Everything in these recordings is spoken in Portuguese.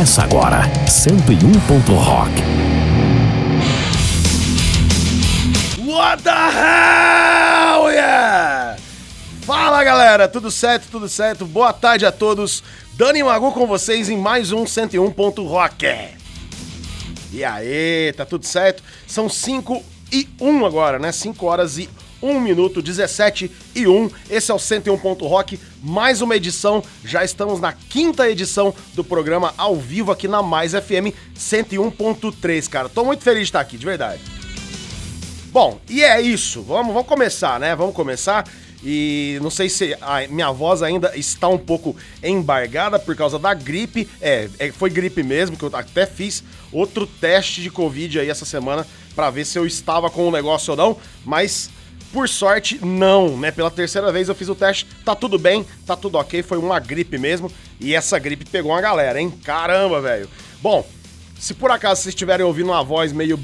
Começa agora, 101. Rock. What the hell, yeah? Fala galera, tudo certo, tudo certo? Boa tarde a todos. Dani Magu com vocês em mais um 101. Rock. E aí, tá tudo certo? São 5 e 1 agora, né? 5 horas e 1 minuto, 17 e 1. Esse é o 101 Rock, mais uma edição. Já estamos na quinta edição do programa ao vivo aqui na Mais FM 101.3, cara. Tô muito feliz de estar aqui, de verdade. Bom, e é isso. Vamos, vamos começar, né? Vamos começar. E não sei se a minha voz ainda está um pouco embargada por causa da gripe. É, é, foi gripe mesmo, que eu até fiz outro teste de Covid aí essa semana para ver se eu estava com o negócio ou não, mas por sorte, não, né? Pela terceira vez eu fiz o teste, tá tudo bem, tá tudo ok, foi uma gripe mesmo, e essa gripe pegou uma galera, hein? Caramba, velho. Bom, se por acaso vocês estiverem ouvindo uma voz meio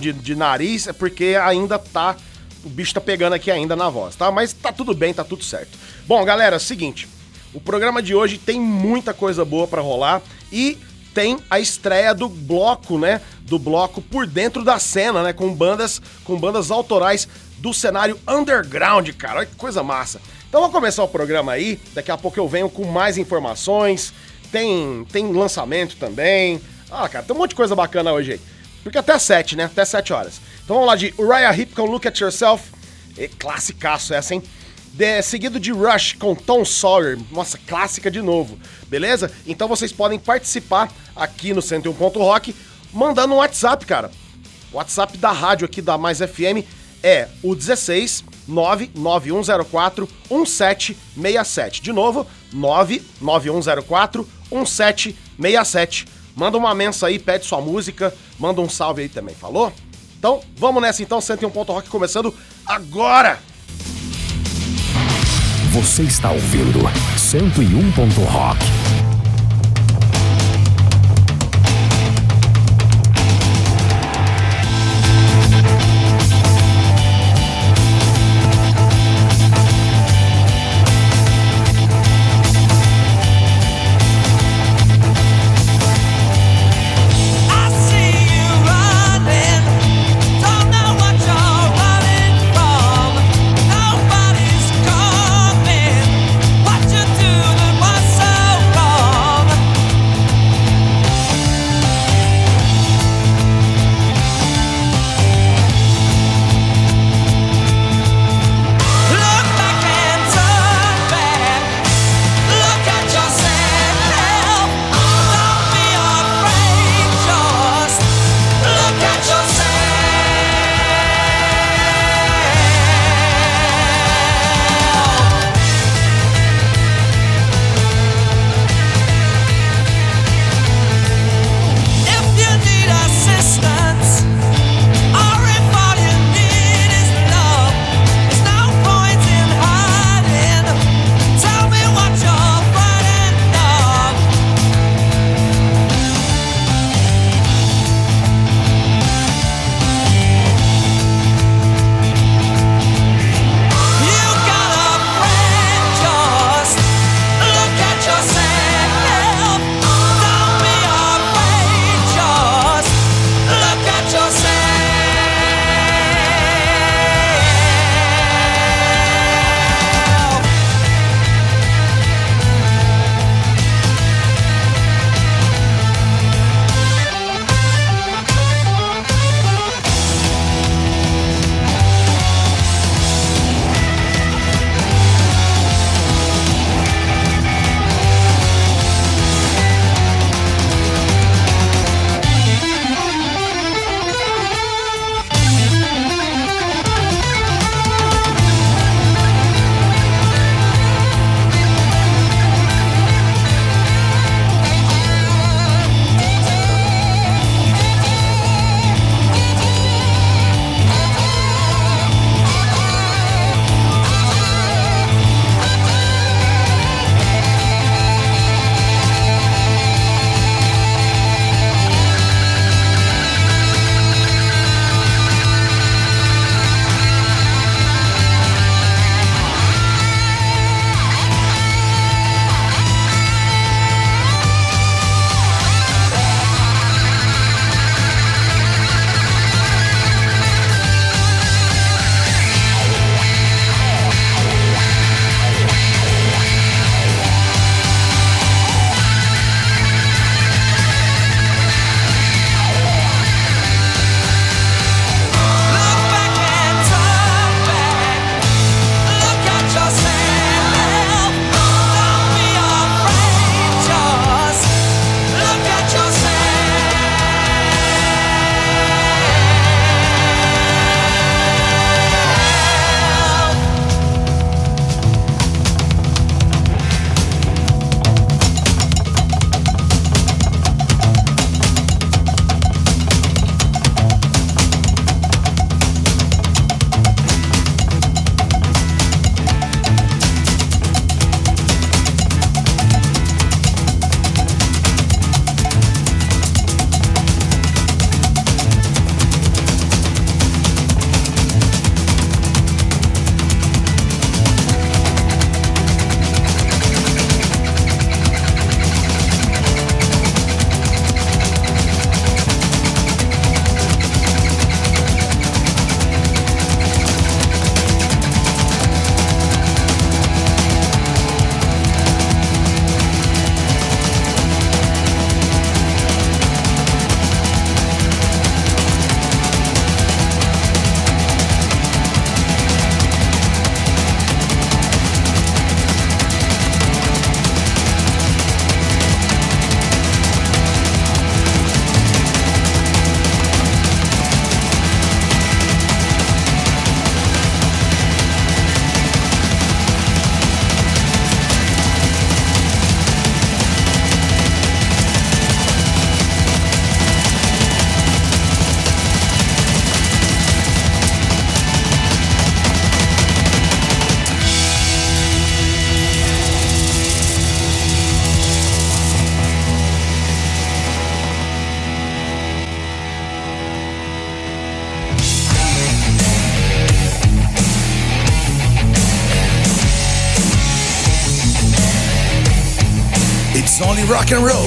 de, de nariz, é porque ainda tá. O bicho tá pegando aqui ainda na voz, tá? Mas tá tudo bem, tá tudo certo. Bom, galera, seguinte. O programa de hoje tem muita coisa boa para rolar e tem a estreia do bloco, né? Do bloco por dentro da cena, né? Com bandas, com bandas autorais do cenário underground, cara. Olha que coisa massa. Então vamos começar o programa aí. Daqui a pouco eu venho com mais informações. Tem, tem lançamento também. Ah, cara, tem um monte de coisa bacana hoje aí. Porque até 7, né? Até 7 horas. Então vamos lá de Uriah Heep com Look at Yourself. E, classicaço essa, hein? De, seguido de Rush com Tom Sawyer. Nossa, clássica de novo. Beleza? Então vocês podem participar aqui no 101. Rock mandando um WhatsApp, cara. WhatsApp da rádio aqui da Mais FM é o 16 99104 1767. De novo, 99104 1767. Manda uma mensa aí, pede sua música, manda um salve aí também, falou? Então, vamos nessa então, 101 Ponto Rock começando agora! Você está ouvindo 101 Ponto Rock.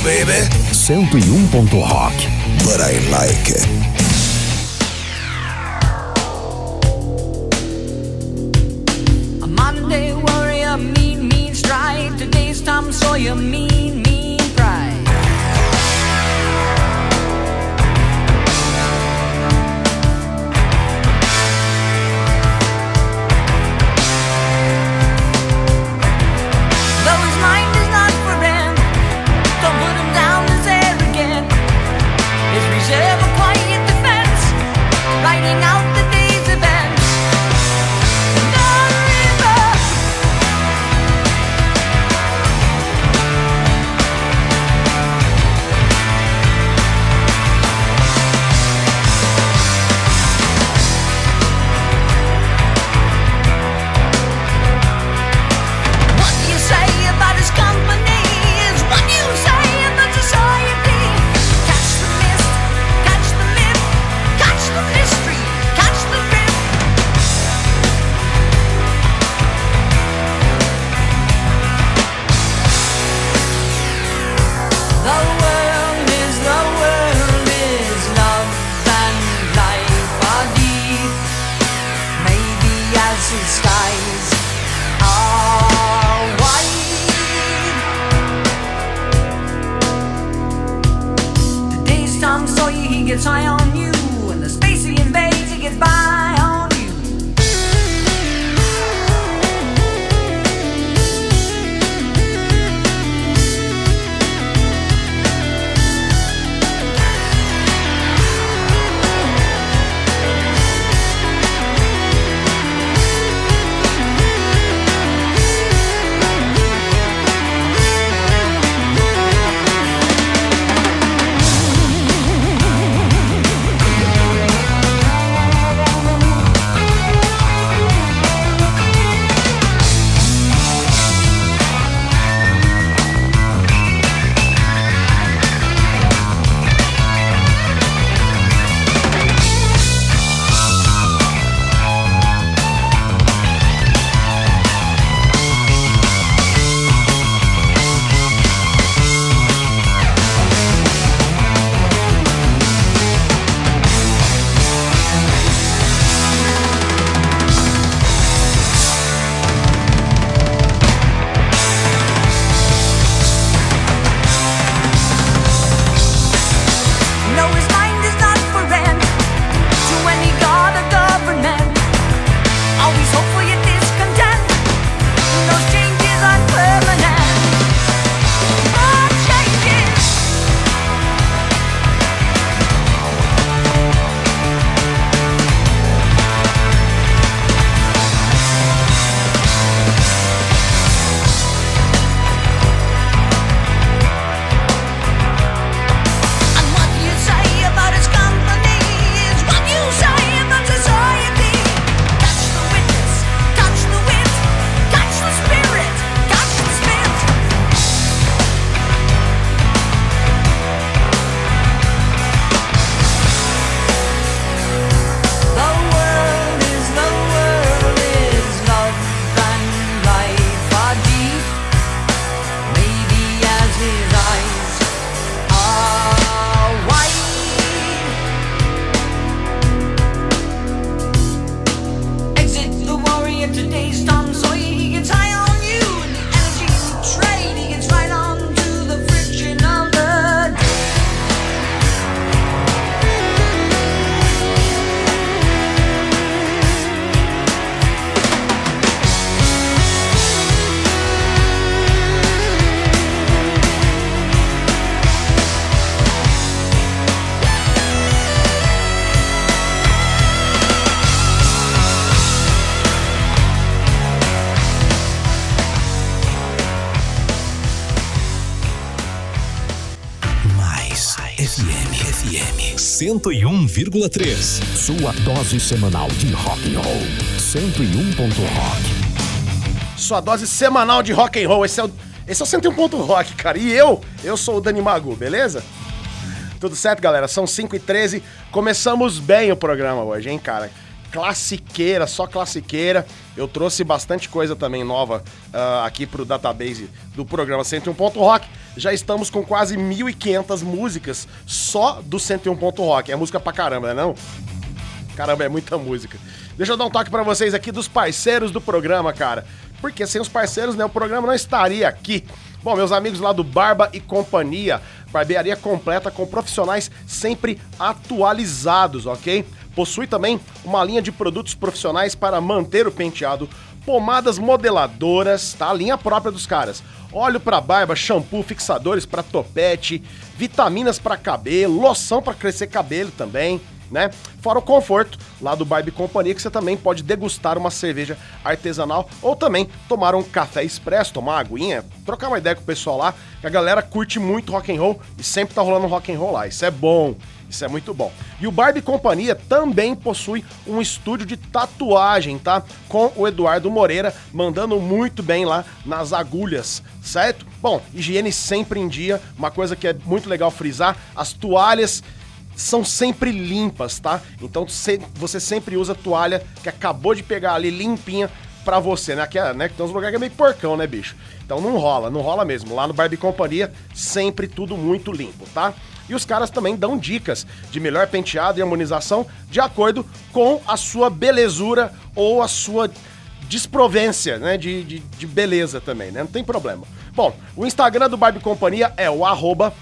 baby. 101. Rock. But I like it. always hope 101,3. Sua dose semanal de rock and roll. 101.rock. Sua dose semanal de rock and roll. Esse é o, esse é o 101. Rock, cara. E eu, eu sou o Dani Magu, beleza? Tudo certo, galera? São 5 e 13 Começamos bem o programa hoje, hein, cara? Classiqueira, só classiqueira. Eu trouxe bastante coisa também nova uh, aqui pro database do programa 101. Rock. Já estamos com quase 1.500 músicas só do 101 Ponto Rock. É música pra caramba, né não? Caramba, é muita música. Deixa eu dar um toque pra vocês aqui dos parceiros do programa, cara. Porque sem os parceiros, né, o programa não estaria aqui. Bom, meus amigos lá do Barba e Companhia, barbearia completa com profissionais sempre atualizados, ok? Possui também uma linha de produtos profissionais para manter o penteado, pomadas modeladoras, tá? A linha própria dos caras. Óleo para barba, shampoo, fixadores para topete, vitaminas para cabelo, loção para crescer cabelo também né? Fora o conforto lá do Barbie Companhia, que você também pode degustar uma cerveja artesanal ou também tomar um café expresso, tomar uma aguinha, trocar uma ideia com o pessoal lá, que a galera curte muito rock and roll e sempre tá rolando rock and roll lá. Isso é bom. Isso é muito bom. E o Barbie Companhia também possui um estúdio de tatuagem, tá? Com o Eduardo Moreira, mandando muito bem lá nas agulhas, certo? Bom, higiene sempre em dia, uma coisa que é muito legal frisar, as toalhas são sempre limpas, tá? Então cê- você sempre usa toalha que acabou de pegar ali limpinha pra você, né? Que, é, né? que tem uns lugares que é meio porcão, né, bicho? Então não rola, não rola mesmo. Lá no Barbie Companhia, sempre tudo muito limpo, tá? E os caras também dão dicas de melhor penteado e harmonização de acordo com a sua belezura ou a sua desprovência, né, de, de, de beleza também, né? Não tem problema. Bom, o Instagram do Barbie Companhia é o arroba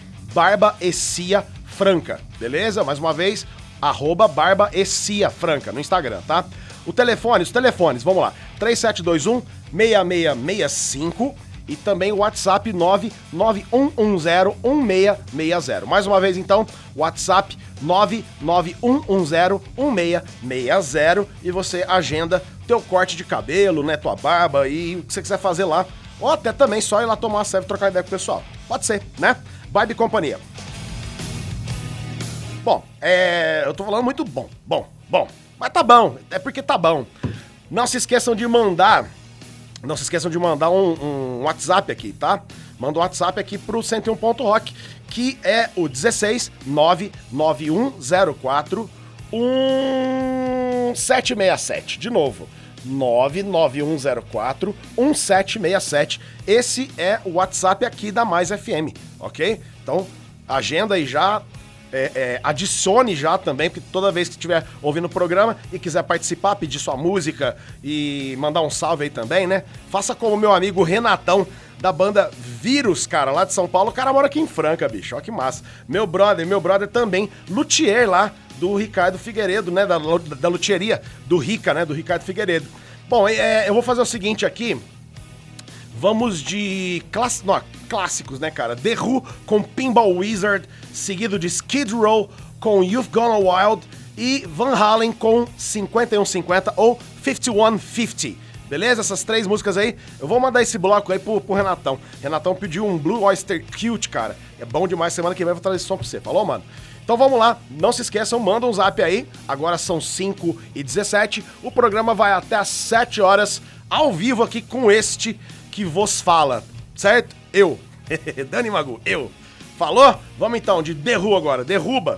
beleza? Mais uma vez, arroba no Instagram, tá? O telefone, os telefones, vamos lá, 3721 6665 e também o WhatsApp 991101660. Mais uma vez então, WhatsApp 991101660 e você agenda teu corte de cabelo, né, tua barba e o que você quiser fazer lá. Ou até também só ir lá tomar uma e trocar ideia com o pessoal. Pode ser, né? Vibe Companhia. Bom, é, eu tô falando muito bom, bom, bom. Mas tá bom, é porque tá bom. Não se esqueçam de mandar não se esqueçam de mandar um, um WhatsApp aqui, tá? Manda um WhatsApp aqui pro 101.rock, que é o 16 99104 1767. De novo, 99104 1767. Esse é o WhatsApp aqui da Mais FM, ok? Então, agenda aí já, é, é, adicione já também, porque toda vez que estiver ouvindo o programa e quiser participar, pedir sua música e mandar um salve aí também, né? Faça como meu amigo Renatão, da banda Vírus, cara, lá de São Paulo. O cara mora aqui em Franca, bicho. Ó que massa. Meu brother, meu brother também, luthier lá do Ricardo Figueiredo, né? Da, da luthieria do Rica, né? Do Ricardo Figueiredo. Bom, é, eu vou fazer o seguinte aqui. Vamos de class... Não, clássicos, né, cara? The Who com Pinball Wizard, seguido de Skid Row com You've Gone Wild e Van Halen com 5150 ou 5150. Beleza? Essas três músicas aí. Eu vou mandar esse bloco aí pro, pro Renatão. Renatão pediu um Blue Oyster Cute, cara. É bom demais. Semana que vem eu vou trazer esse som pra você. Falou, mano? Então vamos lá, não se esqueçam, manda um zap aí. Agora são 5 e 17. O programa vai até às 7 horas, ao vivo aqui com este que vos fala, certo? Eu, Dani Magu, eu. Falou? Vamos então, de derruba agora, derruba.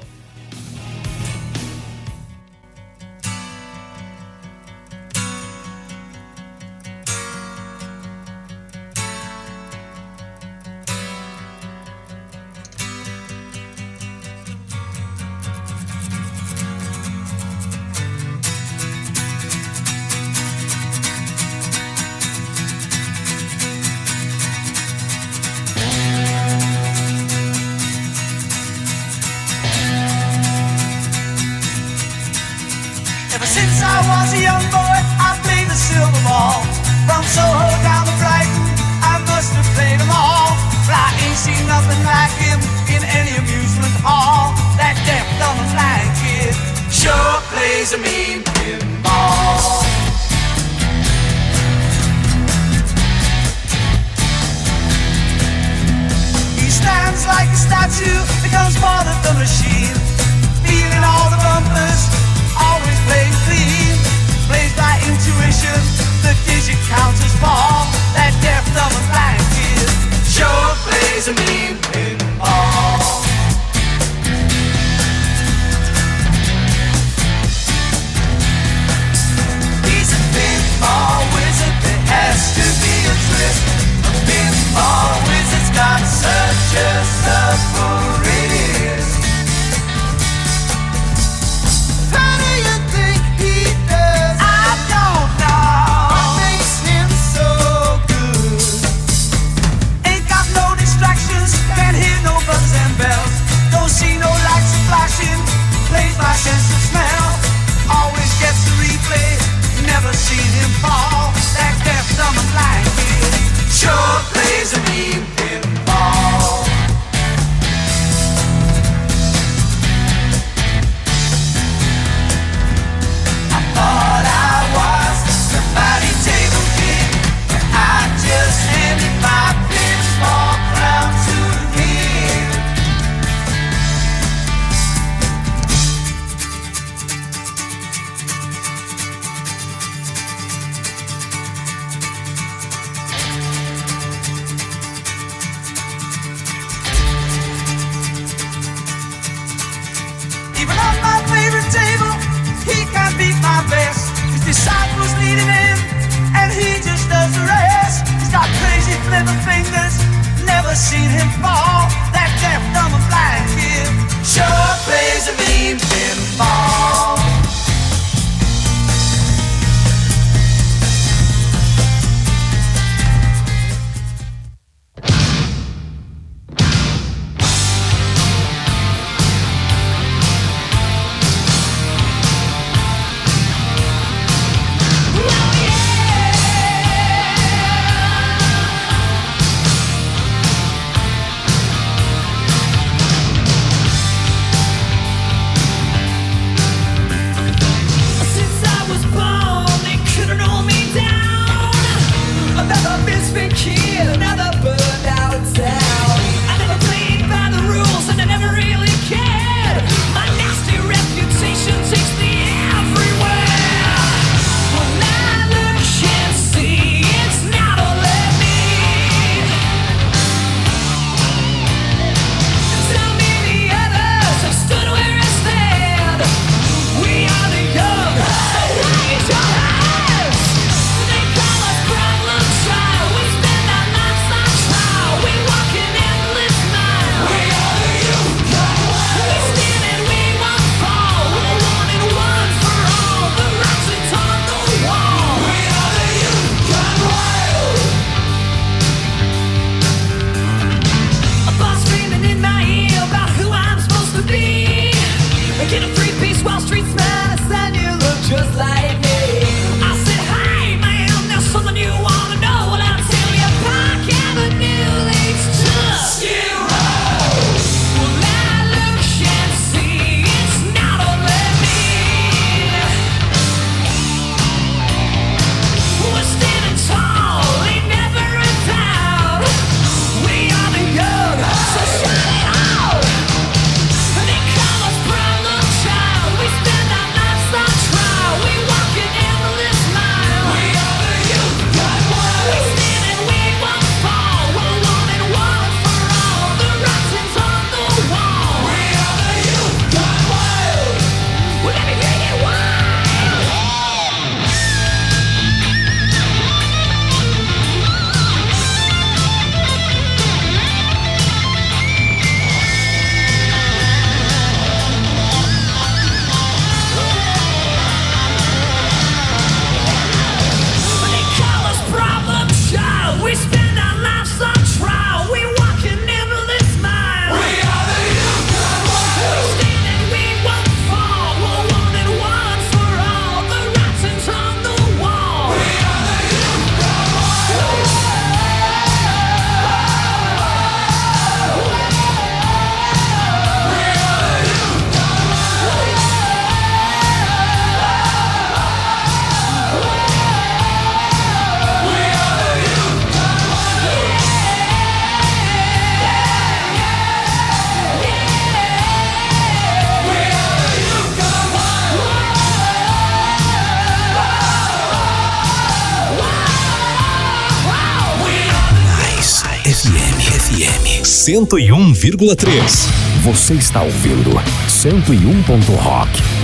101,3. Você está ouvindo 101. Rock.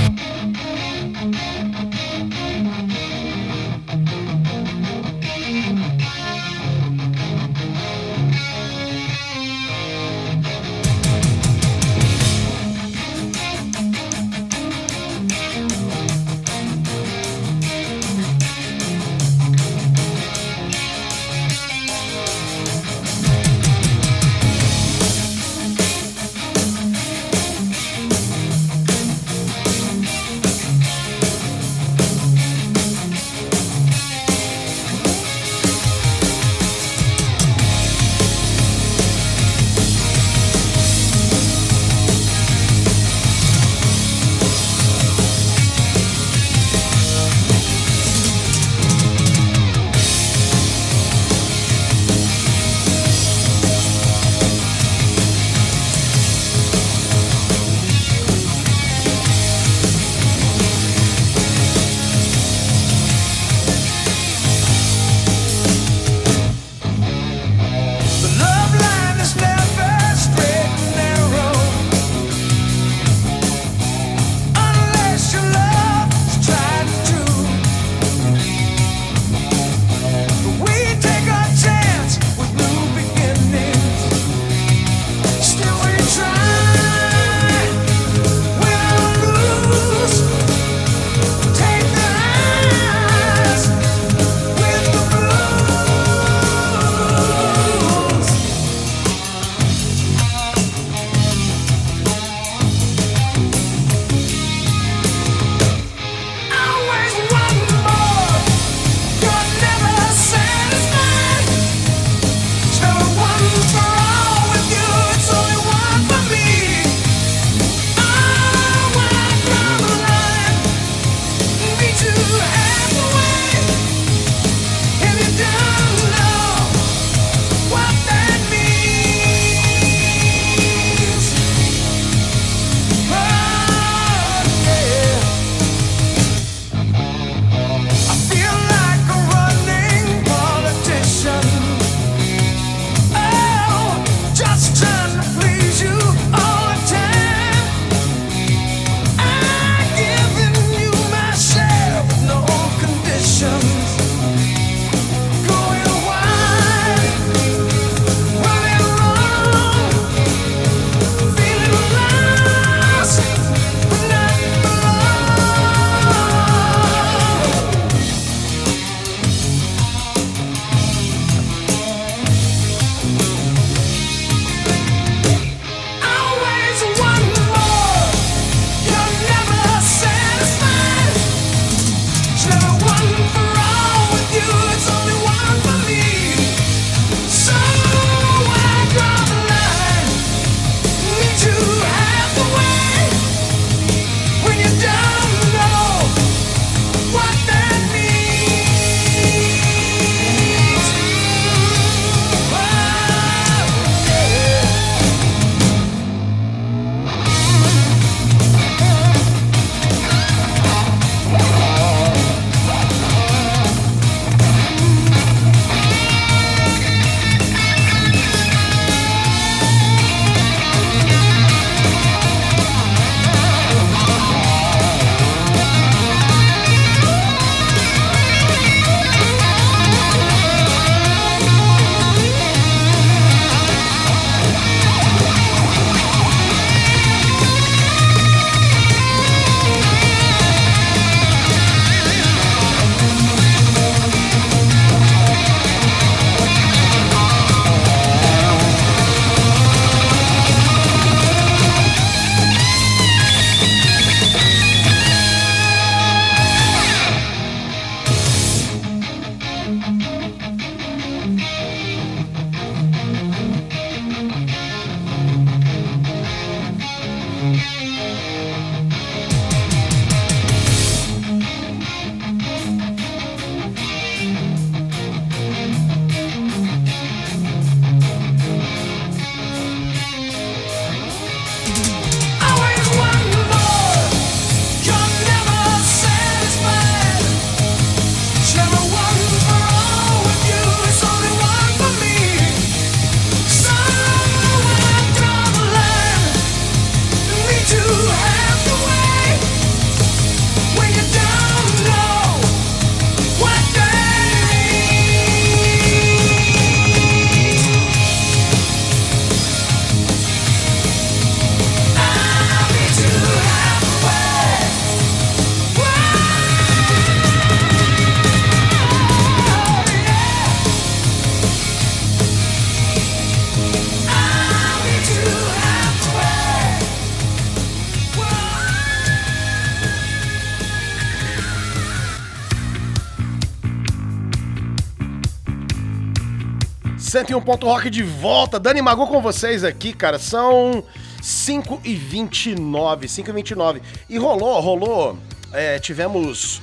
101 Ponto Rock de volta. Dani Magu com vocês aqui, cara. São 5 e 29 5 e 29 E rolou, rolou. é, tivemos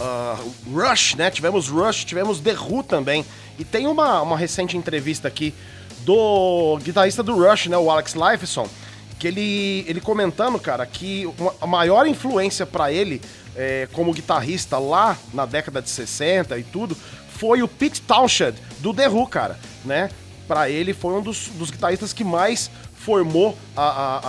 ah, Rush, né? Tivemos Rush, tivemos The Who também. E tem uma, uma recente entrevista aqui do guitarrista do Rush, né? O Alex Lifeson. Que ele, ele comentando, cara, que a maior influência pra ele é, como guitarrista lá na década de 60 e tudo foi o Pete Townshend do The Who, cara, né? Pra ele foi um dos, dos guitarristas que mais formou a, a,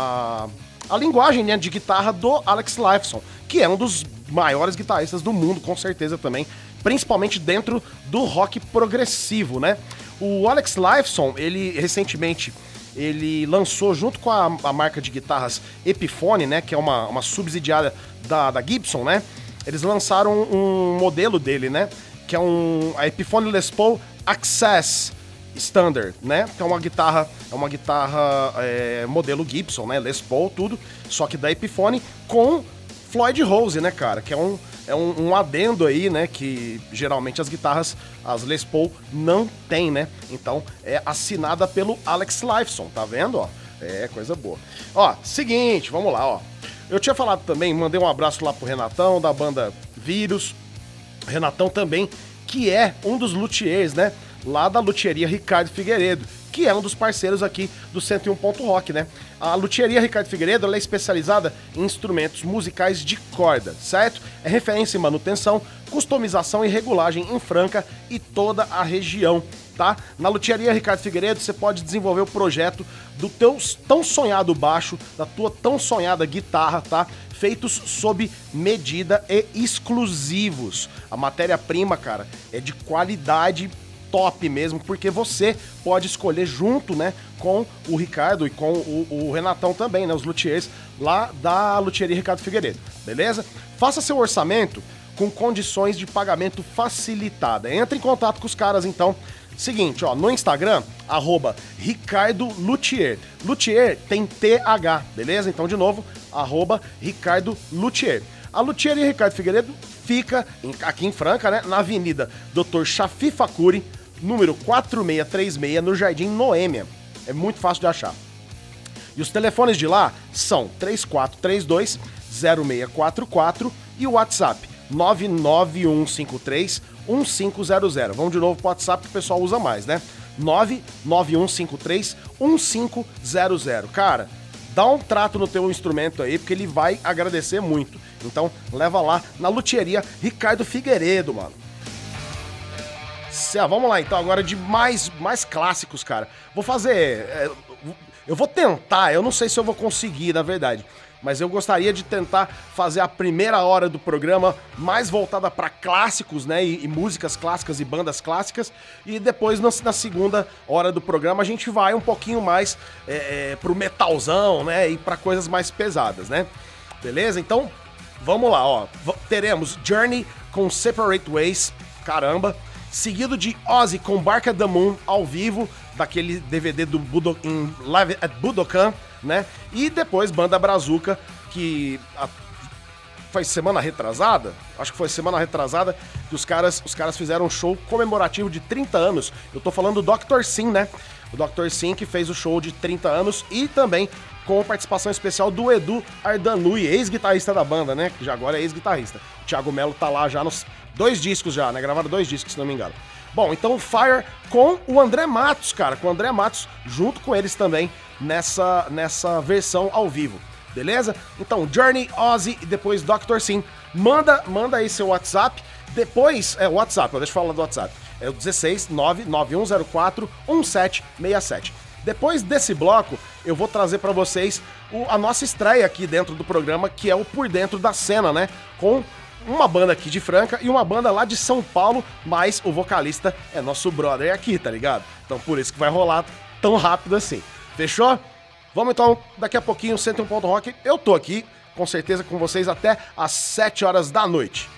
a, a linguagem né, de guitarra do Alex Lifeson, que é um dos maiores guitarristas do mundo, com certeza também, principalmente dentro do rock progressivo, né? O Alex Lifeson, ele recentemente ele lançou junto com a, a marca de guitarras Epiphone, né, que é uma, uma subsidiária da, da Gibson, né? Eles lançaram um modelo dele, né, que é um a Epiphone Les Paul Access Standard, né? Que é uma guitarra, é uma guitarra é, modelo Gibson, né? Les Paul, tudo, só que da Epiphone com Floyd Rose, né, cara? Que é um, é um, um adendo aí, né? Que geralmente as guitarras, as Les Paul, não tem, né? Então é assinada pelo Alex Lifeson, tá vendo, ó? É, coisa boa. Ó, seguinte, vamos lá, ó. Eu tinha falado também, mandei um abraço lá pro Renatão, da banda Vírus. Renatão também, que é um dos luthiers, né? Lá da luthieria Ricardo Figueiredo, que é um dos parceiros aqui do 101 Ponto Rock, né? A luthieria Ricardo Figueiredo é especializada em instrumentos musicais de corda, certo? É referência em manutenção, customização e regulagem em Franca e toda a região, tá? Na luthieria Ricardo Figueiredo você pode desenvolver o projeto do teu tão sonhado baixo, da tua tão sonhada guitarra, tá? Feitos sob medida e exclusivos. A matéria-prima, cara, é de qualidade top mesmo, porque você pode escolher junto, né, com o Ricardo e com o, o Renatão também, né, os luthiers lá da Luthieria Ricardo Figueiredo, beleza? Faça seu orçamento com condições de pagamento facilitada. Entre em contato com os caras, então. Seguinte, ó, no Instagram, arroba Ricardo Luthier. Luthier tem TH, beleza? Então, de novo, arroba Ricardo Luthier. A Luthieria Ricardo Figueiredo fica aqui em Franca, né? Na Avenida Dr. Chafi Facuri, número 4636, no Jardim Noêmia. É muito fácil de achar. E os telefones de lá são 3432 0644 e o WhatsApp 99153 1500. Vamos de novo pro WhatsApp que o pessoal usa mais, né? 99153 1500. Cara, dá um trato no teu instrumento aí, porque ele vai agradecer muito. Então, leva lá na luthieria Ricardo Figueiredo, mano. Cê- vamos lá então, agora de mais, mais clássicos, cara. Vou fazer. é, eu vou tentar, eu não sei se eu vou conseguir, na verdade. Mas eu gostaria de tentar fazer a primeira hora do programa mais voltada pra clássicos, né? E, e músicas clássicas e bandas clássicas. E depois, na, na segunda hora do programa, a gente vai um pouquinho mais é, é, pro metalzão, né? E pra coisas mais pesadas, né? Beleza? Então, vamos lá, ó. Teremos Journey com Separate Ways, caramba. Seguido de Ozzy com Bark at the Moon ao vivo, daquele DVD do Budo, em Live at Budokan, né? E depois Banda Brazuca, que a- foi semana retrasada, acho que foi semana retrasada, que os caras, os caras fizeram um show comemorativo de 30 anos. Eu tô falando do Dr. Sim, né? O Dr. Sim, que fez o show de 30 anos e também com participação especial do Edu Ardanui, ex-guitarrista da banda, né? Que já agora é ex-guitarrista. O Thiago Melo tá lá já nos dois discos já, né? Gravaram dois discos, se não me engano. Bom, então Fire com o André Matos, cara, com o André Matos junto com eles também nessa, nessa versão ao vivo. Beleza? Então, Journey, Ozzy e depois Dr. Sim. Manda, manda aí seu WhatsApp. Depois, é WhatsApp, eu falar do WhatsApp. É o 16 99104 1767. Depois desse bloco, eu vou trazer pra vocês o- a nossa estreia aqui dentro do programa, que é o Por Dentro da Cena, né? Com uma banda aqui de Franca e uma banda lá de São Paulo, mas o vocalista é nosso brother aqui, tá ligado? Então por isso que vai rolar tão rápido assim. Fechou? Vamos então, daqui a pouquinho, 101 Ponto Rock. Eu tô aqui, com certeza, com vocês até às 7 horas da noite.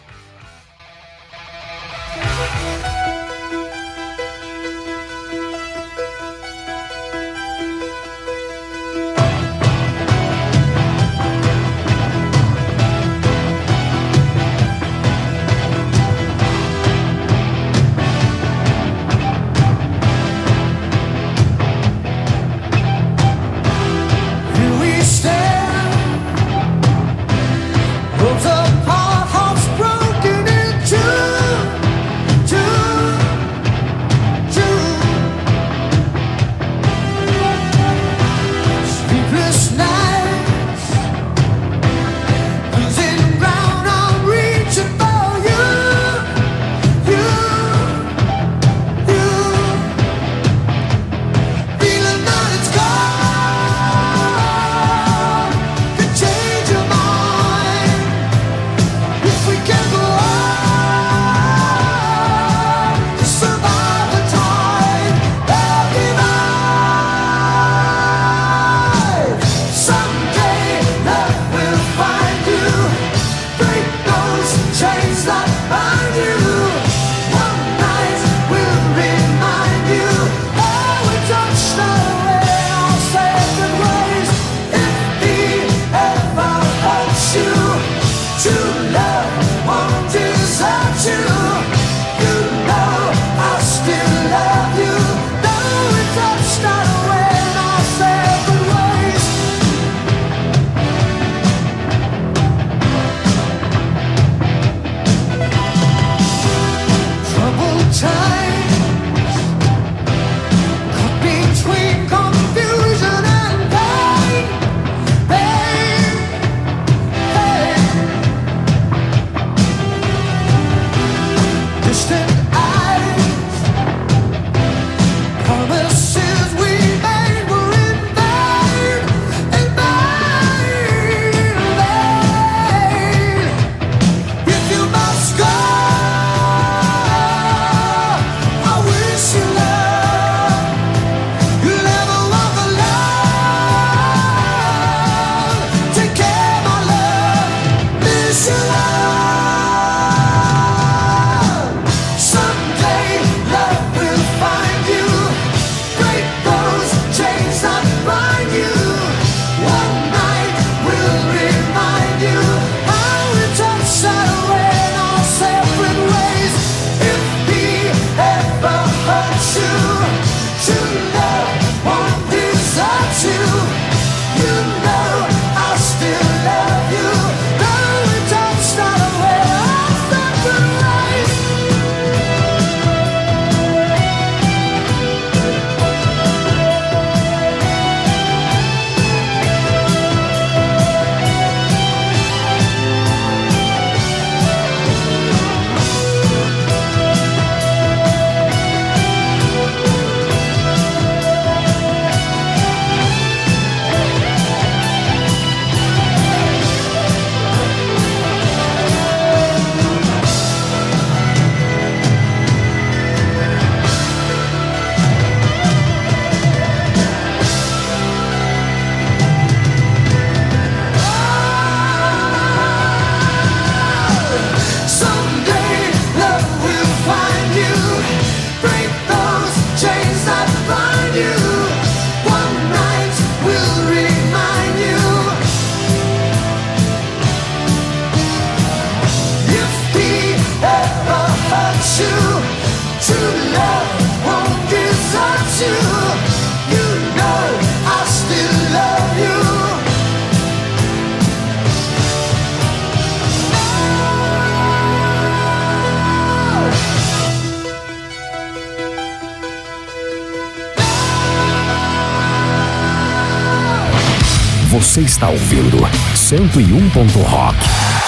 Você está ouvindo 101. Rock.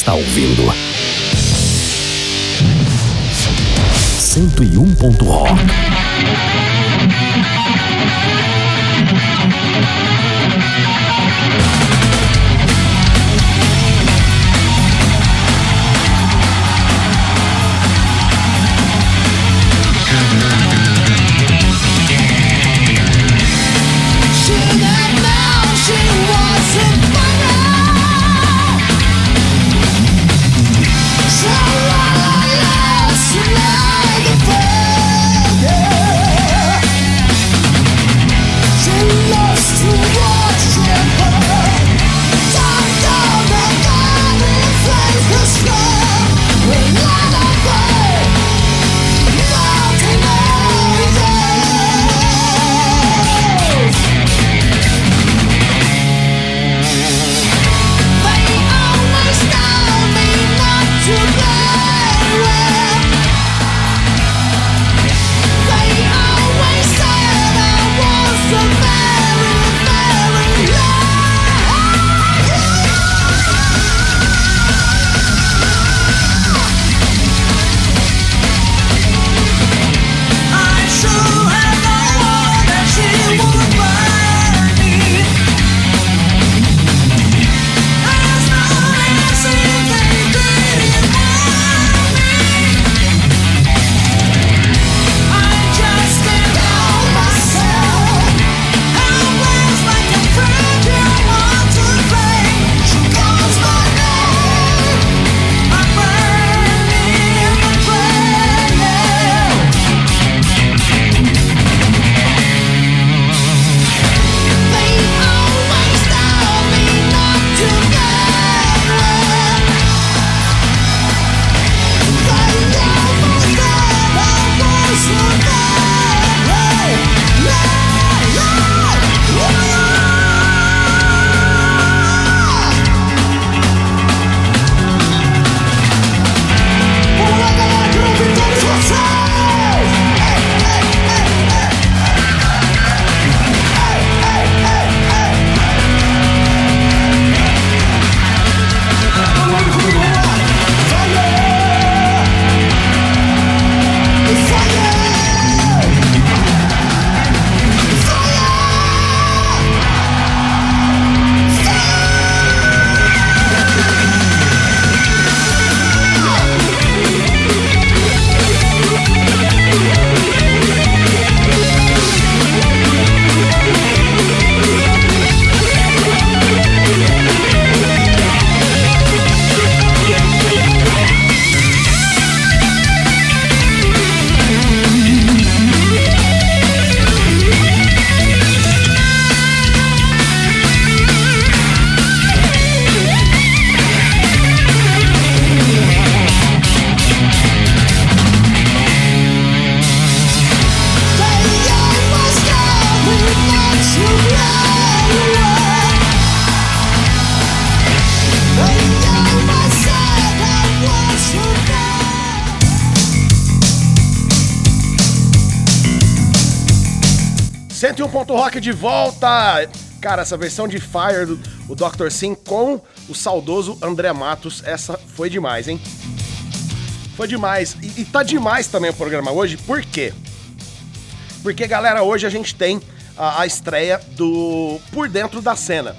Está ouvindo 101. Rock. 101 Ponto Rock de volta! Cara, essa versão de Fire do o Dr. Sim com o saudoso André Matos, essa foi demais, hein? Foi demais. E, e tá demais também o programa hoje, por quê? Porque, galera, hoje a gente tem a, a estreia do Por Dentro da Cena.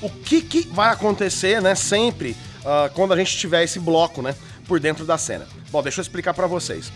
O que, que vai acontecer, né, sempre, ah, quando a gente tiver esse bloco, né, por dentro da cena? Bom, deixa eu explicar pra vocês.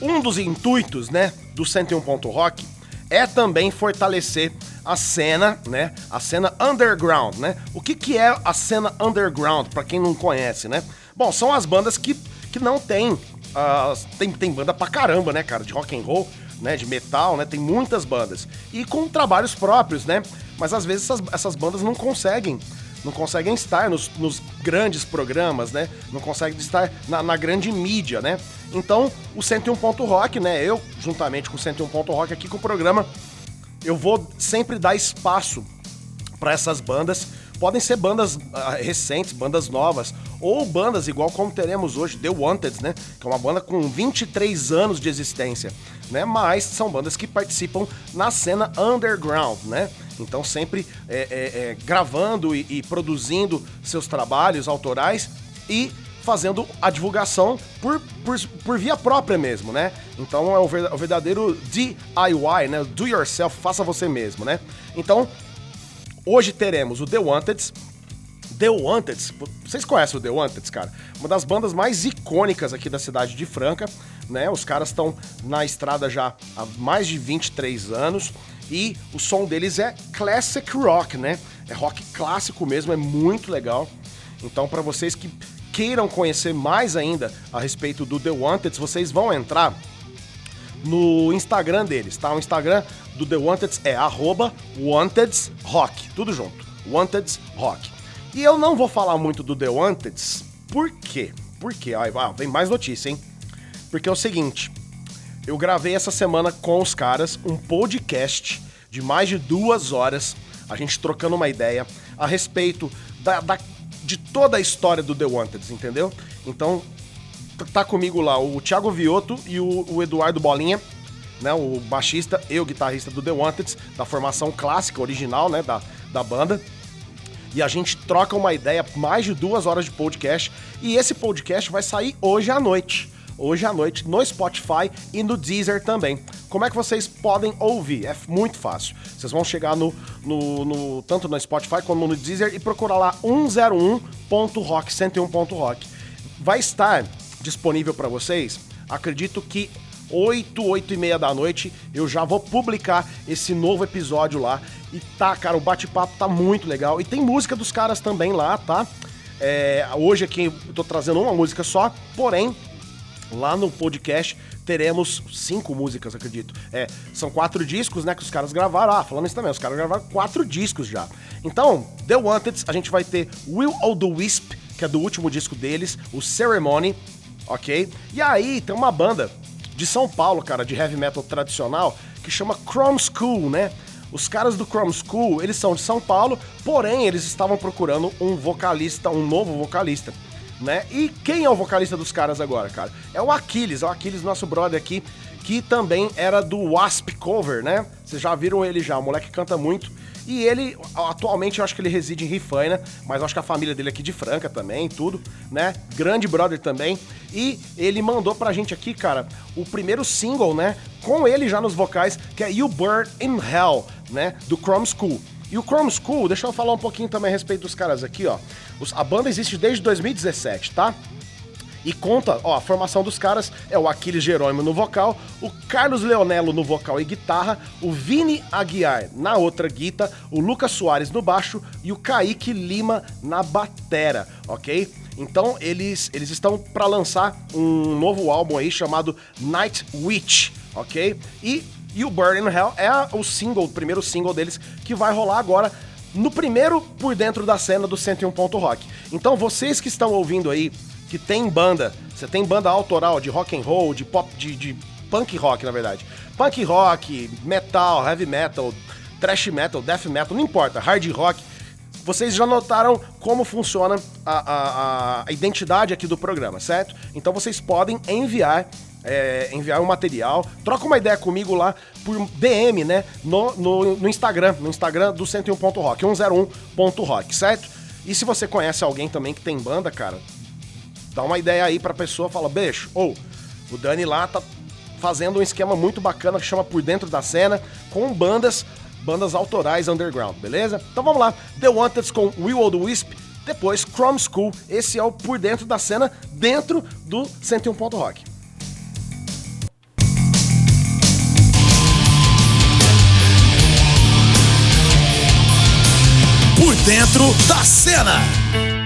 Um dos intuitos, né, do 101 Ponto Rock é também fortalecer a cena, né, a cena underground, né? O que que é a cena underground, pra quem não conhece, né? Bom, são as bandas que, que não tem, ah, tem, tem banda pra caramba, né, cara, de rock and roll, né, de metal, né, tem muitas bandas. E com trabalhos próprios, né? Mas às vezes essas, essas bandas não conseguem não conseguem estar nos, nos grandes programas, né? Não conseguem estar na, na grande mídia, né? Então, o 101 Ponto Rock, né? Eu, juntamente com o 101 Ponto Rock aqui com o programa, eu vou sempre dar espaço para essas bandas. Podem ser bandas ah, recentes, bandas novas, ou bandas igual como teremos hoje, The Wanted, né? Que é uma banda com 23 anos de existência, né? Mas são bandas que participam na cena underground, né? Então sempre é, é, é, gravando e, e produzindo seus trabalhos autorais e fazendo a divulgação por, por, por via própria mesmo, né? Então é o ver- o verdadeiro DIY, né? Do yourself, faça você mesmo, né? Então, hoje teremos o The Wanted. The Wanted, vocês conhecem o The Wanted, cara? Uma das bandas mais icônicas aqui da cidade de Franca, né? Os caras estão na estrada já há mais de 23 anos e o som deles é classic rock, né? É rock clássico mesmo, é muito legal. Então, para vocês que queiram conhecer mais ainda a respeito do The Wanted, vocês vão entrar no Instagram deles, tá? O Instagram do The Wanted é WantedRock, tudo junto, WantedRock. E eu não vou falar muito do The Wanted, por quê? Por quê? Aí, ah, vem mais notícia, hein? Porque é o seguinte, eu gravei essa semana com os caras um podcast de mais de duas horas, a gente trocando uma ideia a respeito da, da- de toda a história do The Wanted, entendeu? Então, tá comigo lá o Thiago Vioto e o, o Eduardo Bolinha, né? O baixista e o guitarrista do The Wanted, da formação clássica, original, né? Da, da banda. E a gente troca uma ideia, mais de duas horas de podcast. E esse podcast vai sair hoje à noite. Hoje à noite no Spotify e no Deezer também. Como é que vocês podem ouvir? É muito fácil. Vocês vão chegar no, no, no- tanto no Spotify como no Deezer e procurar lá 101.rock, 101.rock. Vai estar disponível para vocês. Acredito que 8, 8 e meia da noite, eu já vou publicar esse novo episódio lá. E tá, cara, o bate-papo tá muito legal. E tem música dos caras também lá, tá? É, hoje aqui eu tô trazendo uma música só, porém, lá no podcast teremos cinco músicas, acredito. É, são quatro discos, né, que os caras gravaram. Ah, falando isso também, os caras gravaram quatro discos já. Então, The Wanted, a gente vai ter Will of the Wisp, que é do último disco deles, o Ceremony, ok? E aí tem uma banda de São Paulo, cara, de heavy metal tradicional, que chama Chrome School, né? Os caras do Chrome School, eles são de São Paulo, porém eles estavam procurando um vocalista, um novo vocalista, né? E quem é o vocalista dos caras agora, cara? É o Aquiles, é o Aquiles, nosso brother aqui, que também era do Wasp Cover, né? Vocês já viram ele já, o moleque canta muito. E ele, atualmente, eu acho que ele reside em Rifaina, mas eu acho que a família dele é aqui de Franca também, tudo, né? Grande brother também. E ele mandou pra gente aqui, cara, o primeiro single, né? Com ele já nos vocais, que é You Burn in Hell, né? Do Chrome School. E o Chrome School, deixa eu falar um pouquinho também a respeito dos caras aqui, ó. Os- a banda existe desde 2017, tá? E conta, ó, a formação dos caras é o Aquiles Jerônimo no vocal, o Carlos Leonello no vocal e guitarra, o Vini Aguiar na outra guita, o Lucas Soares no baixo e o Kaique Lima na batera, ok? Então eles, eles estão para lançar um novo álbum aí chamado Night Witch, ok? E, e o Burn in Hell é o single, o primeiro single deles que vai rolar agora no primeiro por dentro da cena do 101 Ponto Rock. Então vocês que estão ouvindo aí, que tem banda, você tem banda autoral de rock and roll, de pop, de, de punk rock na verdade, punk rock, metal, heavy metal, thrash metal, death metal, não importa, hard rock. Vocês já notaram como funciona a- a- a identidade aqui do programa, certo? Então vocês podem enviar é, enviar um material, troca uma ideia comigo lá por DM, né? No, no, no Instagram, no Instagram do 101.rock, 101.rock, certo? E se você conhece alguém também que tem banda, cara, dá uma ideia aí pra pessoa, fala, beijo, ou o Dani lá tá fazendo um esquema muito bacana que chama Por Dentro da Cena, com bandas, bandas autorais underground, beleza? Então vamos lá, The Wanted com Will o the Wisp, depois Chrome School, esse é o Por Dentro da Cena, dentro do 101.rock. Por dentro da cena.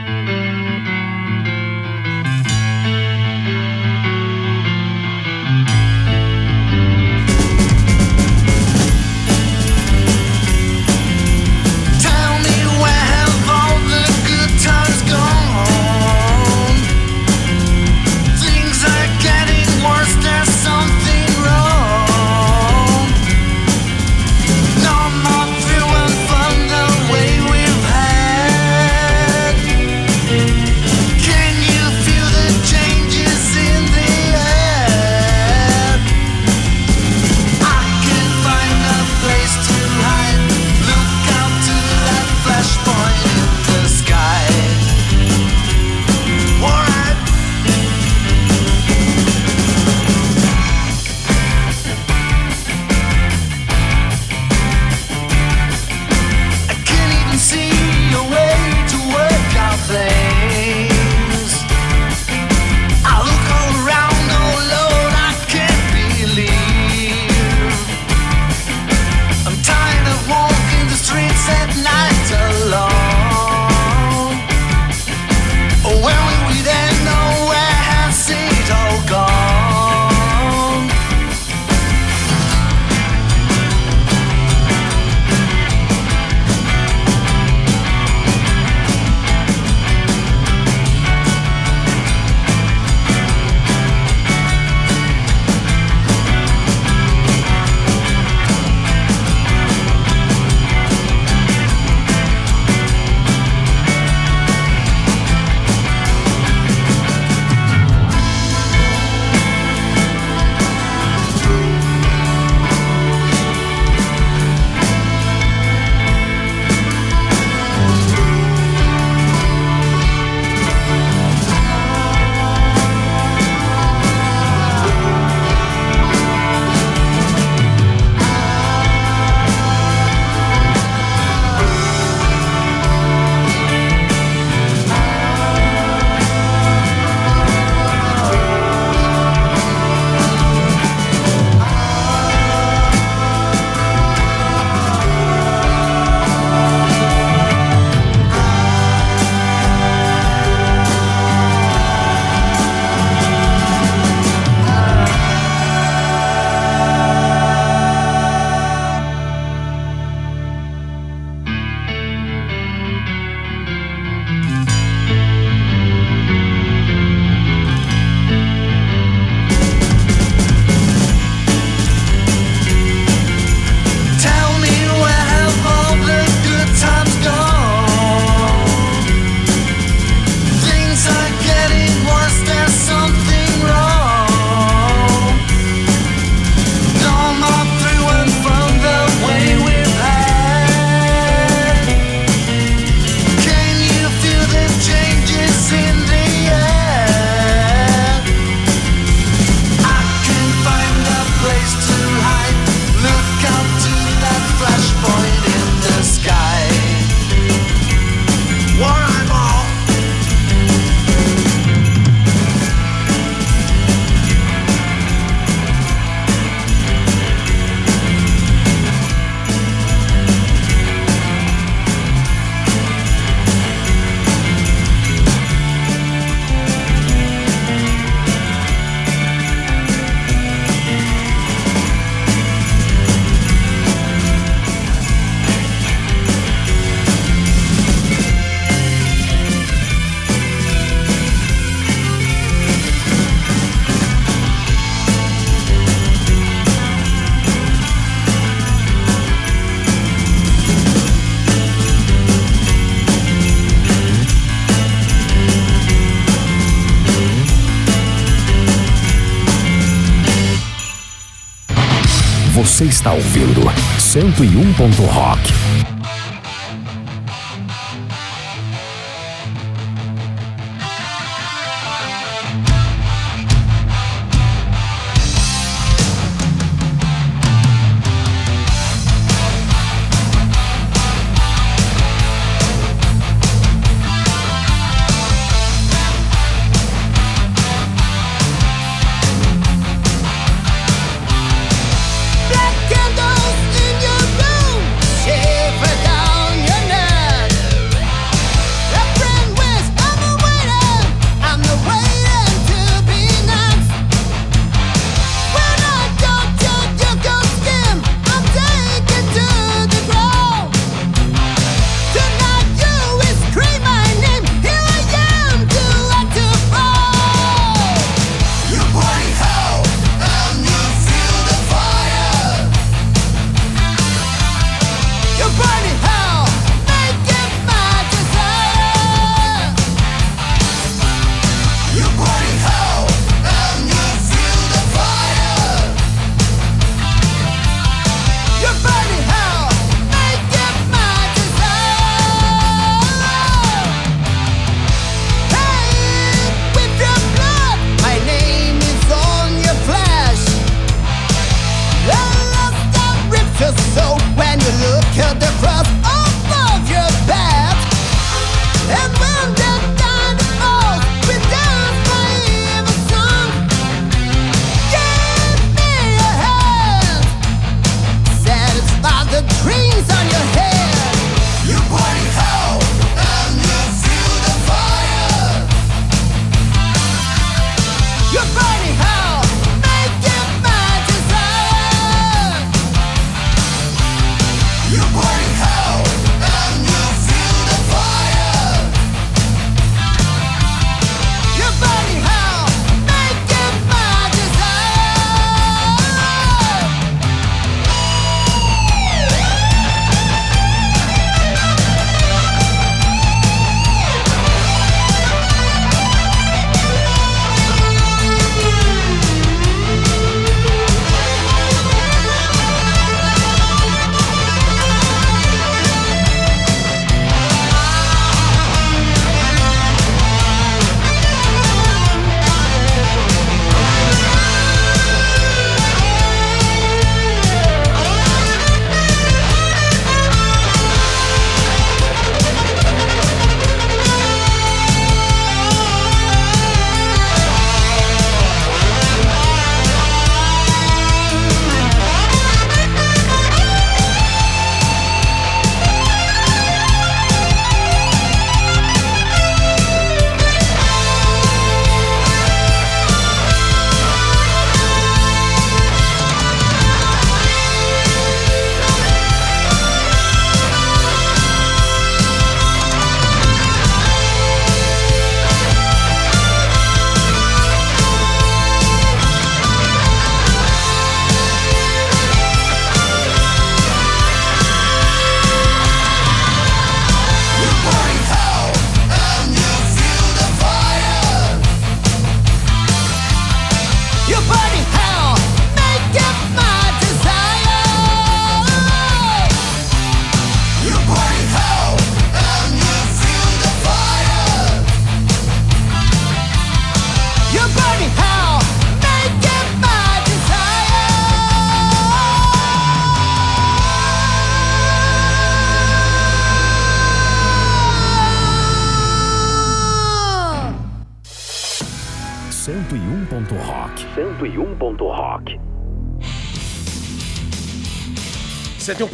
Você está ouvindo 101. Rock.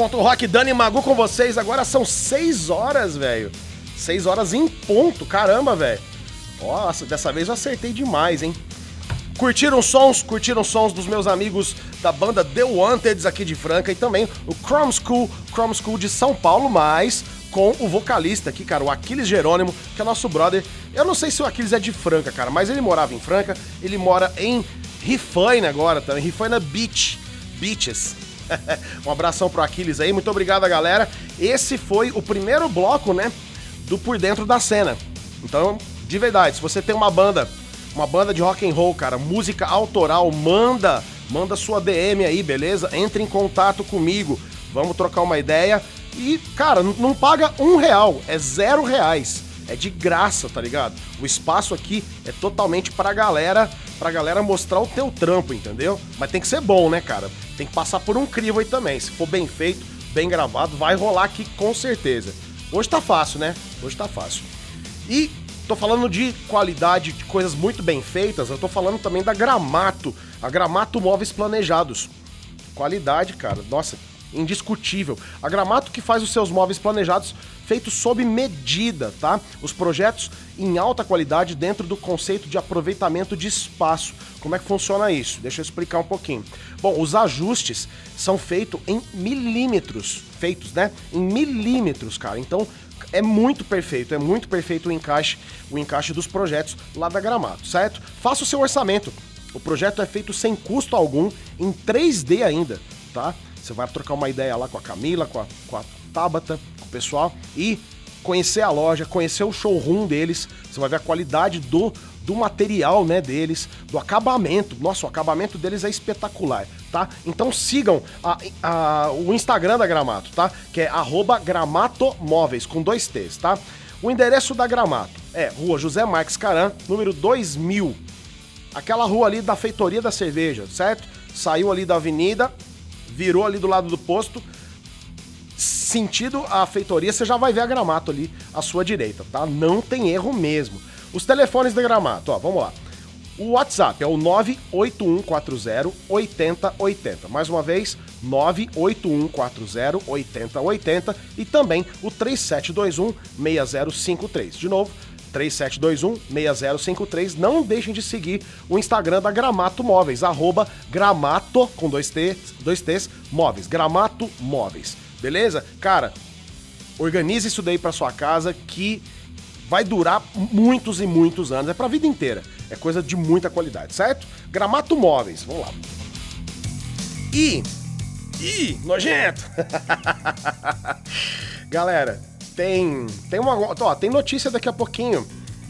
101 Rock, Dani Magu com vocês. Agora são 6 horas, velho. 6 horas em ponto, caramba, velho. Nossa, dessa vez eu acertei demais, hein? Curtiram sons? Curtiram sons dos meus amigos da banda The Wanteds aqui de Franca e também o Chrome School, Chrome School de São Paulo, mas com o vocalista aqui, cara, o Aquiles Jerônimo, que é nosso brother. Eu não sei se o Aquiles é de Franca, cara, mas ele morava em Franca, ele mora em Rifaina agora também, Rifaina Beach, Beaches. um abração pro Aquiles aí, muito obrigado, galera. Esse foi o primeiro bloco, né, do Por Dentro da Cena. Então, de verdade, se você tem uma banda, uma banda de rock and roll, cara, música autoral, manda manda sua DM aí, beleza? Entre em contato comigo, vamos trocar uma ideia. E, cara, não paga um real, é zero reais. É de graça, tá ligado? O espaço aqui é totalmente pra galera, pra galera mostrar o teu trampo, entendeu? Mas tem que ser bom, né, cara? Tem que passar por um crivo aí também. Se for bem feito, bem gravado, vai rolar aqui com certeza. Hoje tá fácil, né? Hoje tá fácil. E tô falando de qualidade, de coisas muito bem feitas, eu tô falando também da Gramato, a Gramato Móveis Planejados. Qualidade, cara, nossa, indiscutível. A Gramato que faz os seus móveis planejados feitos sob medida, tá? Os projetos em alta qualidade dentro do conceito de aproveitamento de espaço. Como é que funciona isso? Deixa eu explicar um pouquinho. Bom, os ajustes são feitos em milímetros, feitos, né? Em milímetros, cara. Então, é muito perfeito, é muito perfeito o encaixe, o encaixe dos projetos lá da Gramato, certo? Faça o seu orçamento. O projeto é feito sem custo algum, em 3D ainda, tá? Você vai trocar uma ideia lá com a Camila, com a, com a Tabata, com o pessoal e conhecer a loja, conhecer o showroom deles. Você vai ver a qualidade do, do material, né, deles, do acabamento. Nossa, o acabamento deles é espetacular, tá? Então sigam a- a- o Instagram da Gramato, tá? Que é gramatomóveis, com dois T's, tá? O endereço da Gramato é Rua José Marques Caran, número 2000. Aquela rua ali da feitoria da cerveja, certo? Saiu ali da avenida, virou ali do lado do posto, sentido a feitoria, você já vai ver a Gramato ali à sua direita, tá? Não tem erro mesmo. Os telefones da Gramato, ó, vamos lá. O WhatsApp é o 98140 8080. Mais uma vez, 98140 8080 e também o 3721 6053. De novo, 3721-6053. Não deixem de seguir o Instagram da Gramato Móveis, arroba gramato, com dois T's, dois T's, móveis, gramato móveis. Beleza? Cara, organize isso daí pra sua casa que vai durar muitos e muitos anos. É pra vida inteira. É coisa de muita qualidade, certo? Gramato Móveis, vamos lá. E... Ih, nojento! Galera, tem tem uma ó, tem notícia daqui a pouquinho.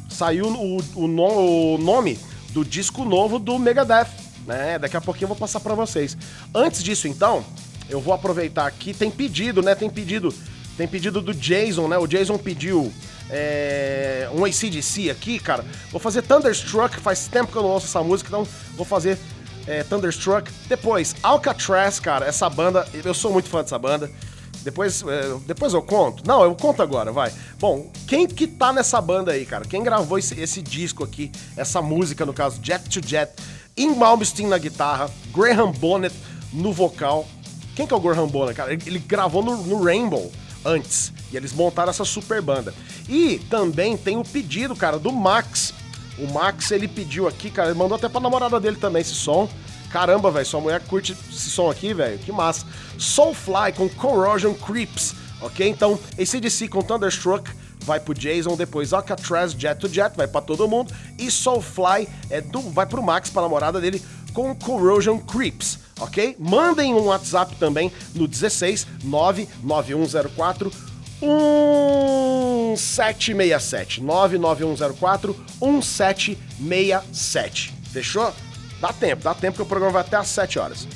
Saiu o, o, no- o nome do disco novo do Megadeth, né? Daqui a pouquinho eu vou passar pra vocês. Antes disso, então, eu vou aproveitar aqui, tem pedido, né? Tem pedido, tem pedido do Jason, né? O Jason pediu é, um ACDC aqui, cara. Vou fazer Thunderstruck, faz tempo que eu não ouço essa música, então vou fazer é, Thunderstruck. Depois, Alcatraz, cara, essa banda, eu sou muito fã dessa banda. Depois, é, depois eu conto. Não, eu conto agora, vai. Bom, quem que tá nessa banda aí, cara? Quem gravou esse, esse disco aqui, essa música, no caso, Jet to Jet, Ian Malmsteen na guitarra, Graham Bonnet no vocal. Quem que é o Graham Bonnet, cara? Ele, gravou no, no Rainbow antes. E eles montaram essa super banda. E também tem o pedido, cara, do Max. O Max, ele pediu aqui, cara, ele mandou até pra namorada dele também esse som. Caramba, velho, sua mulher curte esse som aqui, velho, que massa. Soulfly com Corrosion Creeps, ok? Então, ACDC com Thunderstruck vai pro Jason, depois Alcatraz Jet to Jet vai pra todo mundo. E Soulfly é do, vai pro Max, pra namorada dele, com Corrosion Creeps, ok? Mandem um WhatsApp também no 16 99104 1767 99104 1767. Fechou? Dá tempo, dá tempo que o programa vai até às 7 horas.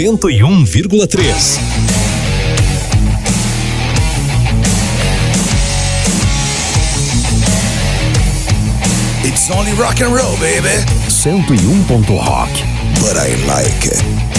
101,3. It's only rock and roll, baby. 101. Rock. But I like it.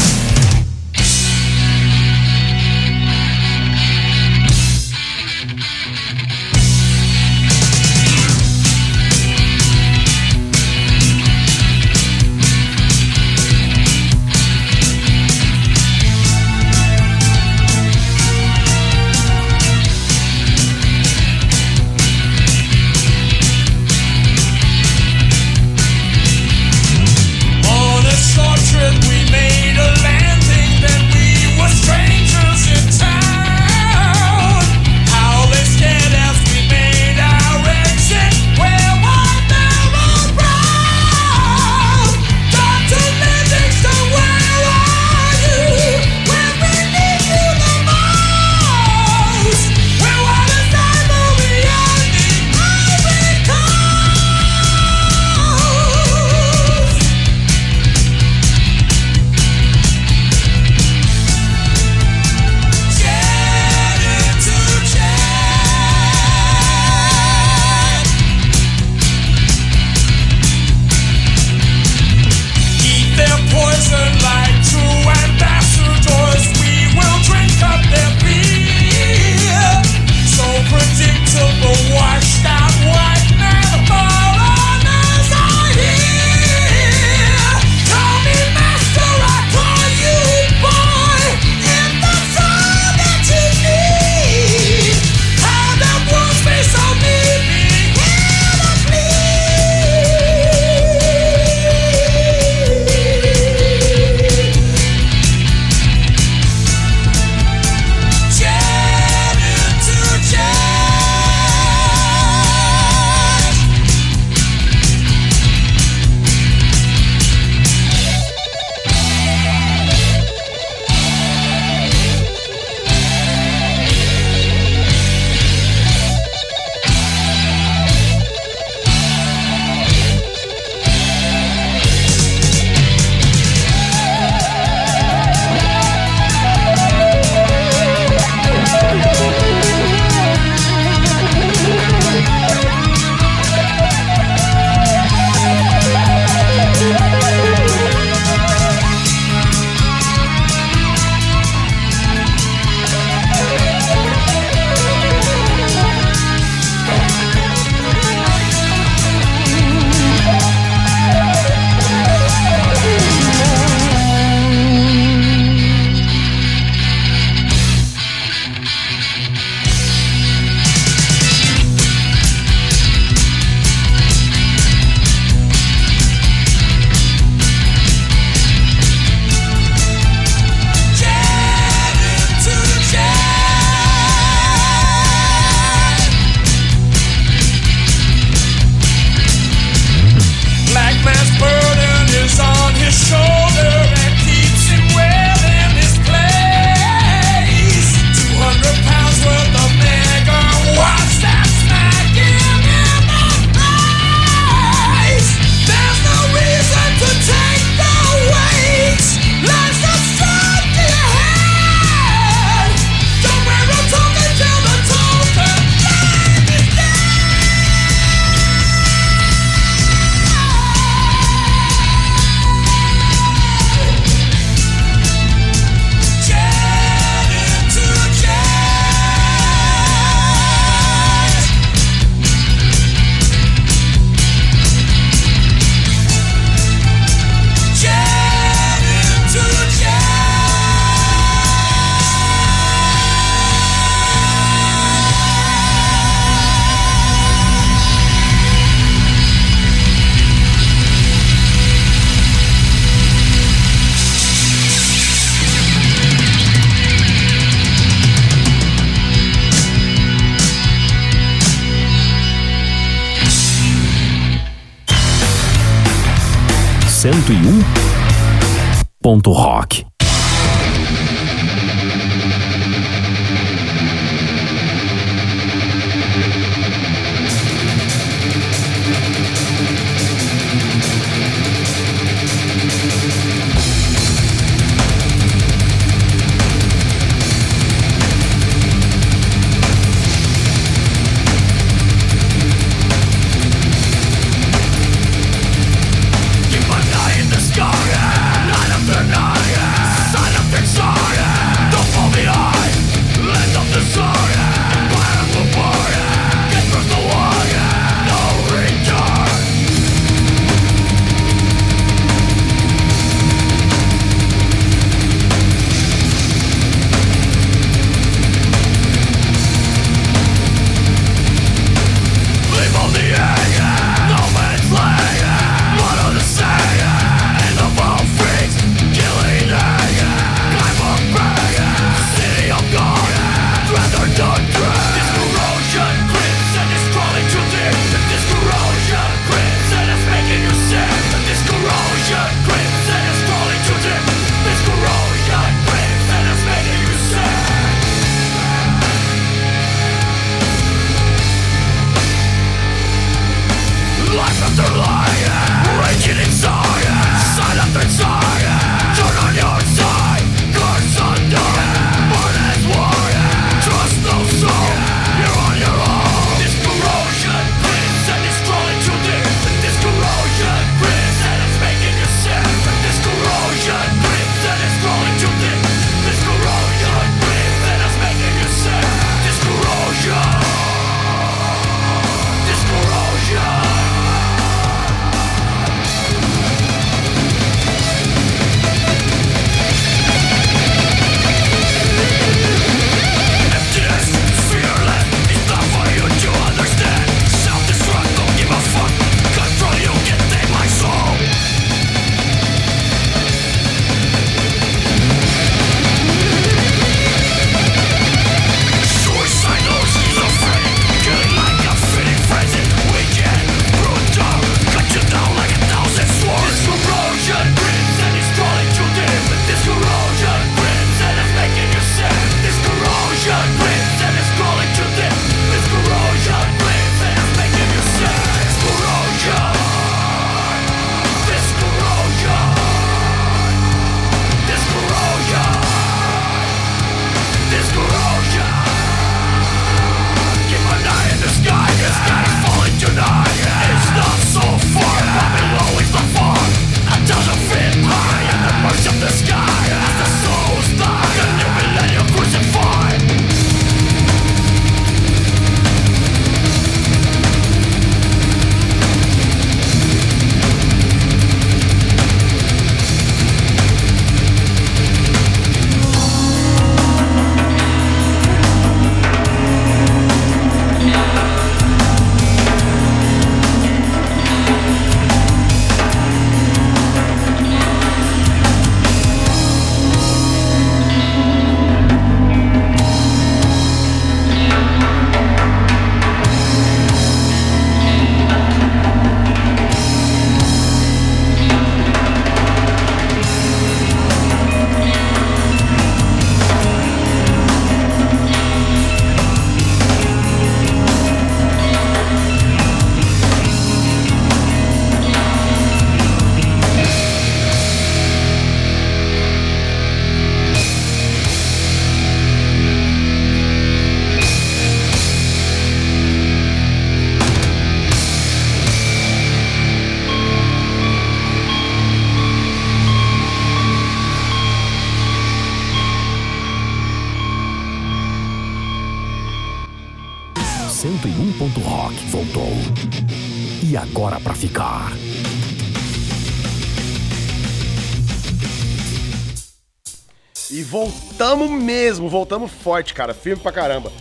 Forte, cara. Firme pra caramba.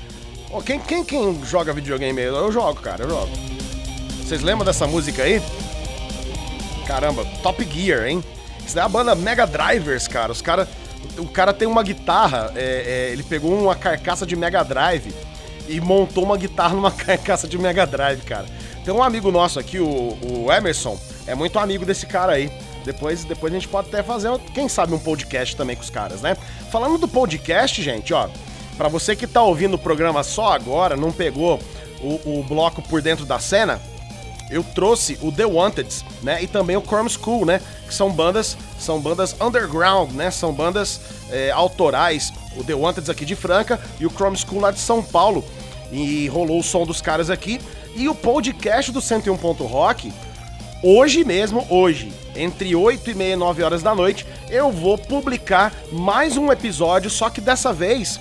Ô, quem, quem, quem joga videogame aí? Eu jogo, cara, eu jogo. Vocês lembram dessa música aí? Caramba, Top Gear, hein? Isso é a banda Mega Drivers, cara. Os cara, o cara tem uma guitarra, é, é, ele pegou uma carcaça de Mega Drive e montou uma guitarra numa carcaça de Mega Drive, cara. Tem um amigo nosso aqui, o, o Emerson, é muito amigo desse cara aí. Depois, depois a gente pode até fazer, quem sabe, um podcast também com os caras, né? Falando do podcast, gente, ó, Pra você que tá ouvindo o programa só agora, não pegou o, o bloco por dentro da cena, eu trouxe o The Wanted, né? E também o Chrome School, né? Que são bandas, são bandas underground, né? São bandas é, autorais. O The Wanted aqui de Franca e o Chrome School lá de São Paulo. E rolou o som dos caras aqui. E o podcast do 101. Rock, hoje mesmo, hoje, entre 8 e meia e 9 horas da noite, eu vou publicar mais um episódio, só que dessa vez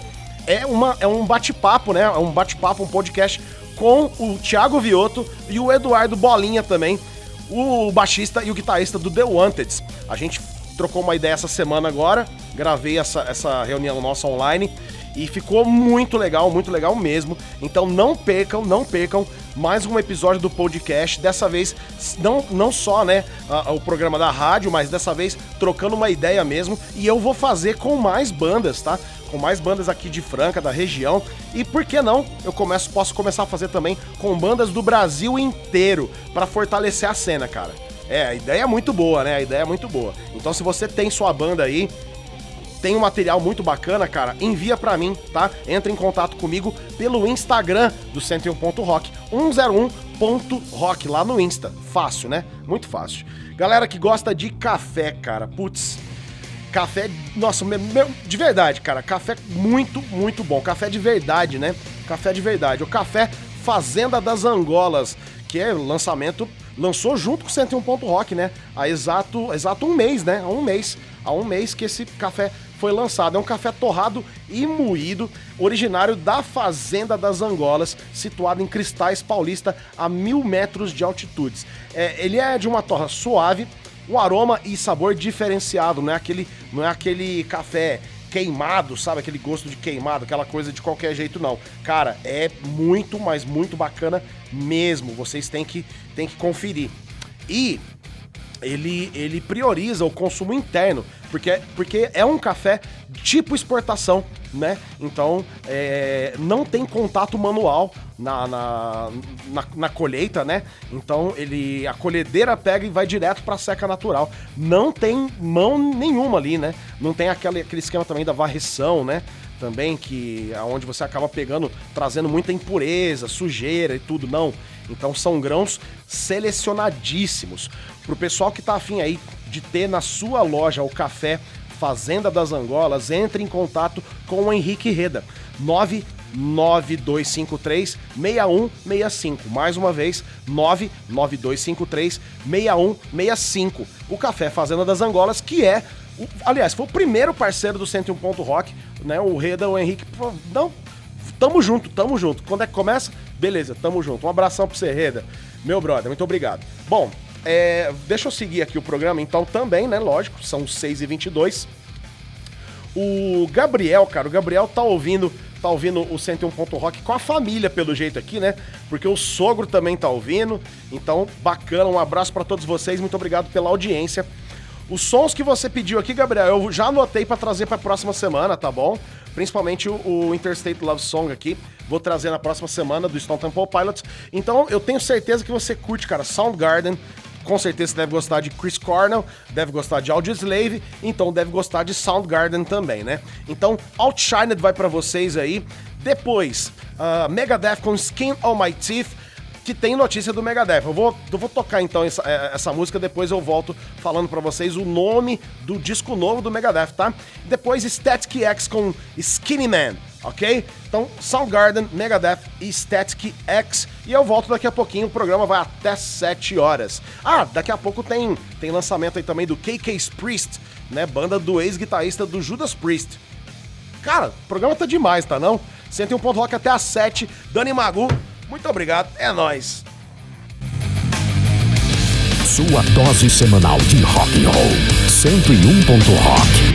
é, uma, é um bate-papo, né? É um bate-papo, um podcast com o Thiago Vioto e o Eduardo Bolinha também, o baixista e o guitarrista do The Wanted. A gente trocou uma ideia essa semana agora, gravei essa, essa reunião nossa online e ficou muito legal, muito legal mesmo. Então não percam, não percam mais um episódio do podcast. Dessa vez, não, não só né, a- o programa da rádio, mas dessa vez trocando uma ideia mesmo. E eu vou fazer com mais bandas, tá? Com mais bandas aqui de Franca, da região. E por que não? Eu começo, posso começar a fazer também com bandas do Brasil inteiro para fortalecer a cena, cara. É, a ideia é muito boa, né? A ideia é muito boa. Então, se você tem sua banda aí, tem um material muito bacana, cara, envia pra mim, tá? Entra em contato comigo pelo Instagram do 101.rock, 101.rock lá no Insta. Fácil, né? Muito fácil. Galera que gosta de café, cara, putz, Café, nossa, meu, meu- de verdade, cara. Café muito, muito bom. Café de verdade, né? Café de verdade. O café Fazenda das Angolas, que é lançamento, lançou junto com o 101 Ponto Rock, né? Há exato, exato um mês, né? Há um mês. Há um mês que esse café foi lançado. É um café torrado e moído, originário da Fazenda das Angolas, situado em Cristais Paulista, a mil metros de altitude. É, ele é de uma torra suave, um aroma e sabor diferenciado, não é aquele, não é aquele café queimado, sabe? Aquele gosto de queimado, aquela coisa de qualquer jeito, não. Cara, é muito, mas muito bacana mesmo. Vocês têm que, têm que conferir. E ele, ele prioriza o consumo interno, porque, porque é um café tipo exportação, né? Então é, não tem contato manual na, na, na, na colheita, né? Então ele a colhedeira pega e vai direto para seca natural. Não tem mão nenhuma ali, né? Não tem aquele, aquele esquema também da varrição, né? também que aonde você acaba pegando, trazendo muita impureza, sujeira e tudo, não. Então são grãos selecionadíssimos. Pro pessoal que tá afim aí de ter na sua loja o café Fazenda das Angolas, entre em contato com o Henrique Reda. 99253 6165. Mais uma vez, 99253 6165. O Café Fazenda das Angolas, que é o- aliás, foi o primeiro parceiro do 101 Ponto Rock, né? O Reda, o Henrique. Não, tamo junto, tamo junto. Quando é que começa? Beleza, tamo junto. Um abração pro você, Reda. Meu brother, muito obrigado. Bom, é, deixa eu seguir aqui o programa, então também, né? Lógico, são 6h22. O Gabriel, cara, o Gabriel tá ouvindo, tá ouvindo o 101 Ponto Rock com a família, pelo jeito aqui, né? Porque o sogro também tá ouvindo. Então, bacana, um abraço pra todos vocês, muito obrigado pela audiência. Os sons que você pediu aqui, Gabriel, eu já anotei pra trazer pra próxima semana, tá bom? Principalmente o, o Interstate Love Song aqui. Vou trazer na próxima semana do Stone Temple Pilots. Então, eu tenho certeza que você curte, cara, Soundgarden. Com certeza você deve gostar de Chris Cornell, deve gostar de Audioslave, então deve gostar de Soundgarden também, né? Então, Outshined vai pra vocês aí. Depois, ah, Megadeth com Skin on My Teeth que tem notícia do Megadeth. Eu vou, eu vou tocar então essa, eh, essa música, depois eu volto falando pra vocês o nome do disco novo do Megadeth, tá? Depois Static X com Skinny Man, ok? Então Soundgarden, Megadeth e Static X. E eu volto daqui a pouquinho, o programa vai até 7 horas. Ah, daqui a pouco tem, tem lançamento aí também do KK's Priest, né? Banda do ex-guitarrista do Judas Priest. Cara, o programa tá demais, tá não? 101 Ponto Rock até às 7. Dani Magu, Muito obrigado, é nóis. Sua dose semanal de rock and roll. 101. Rock.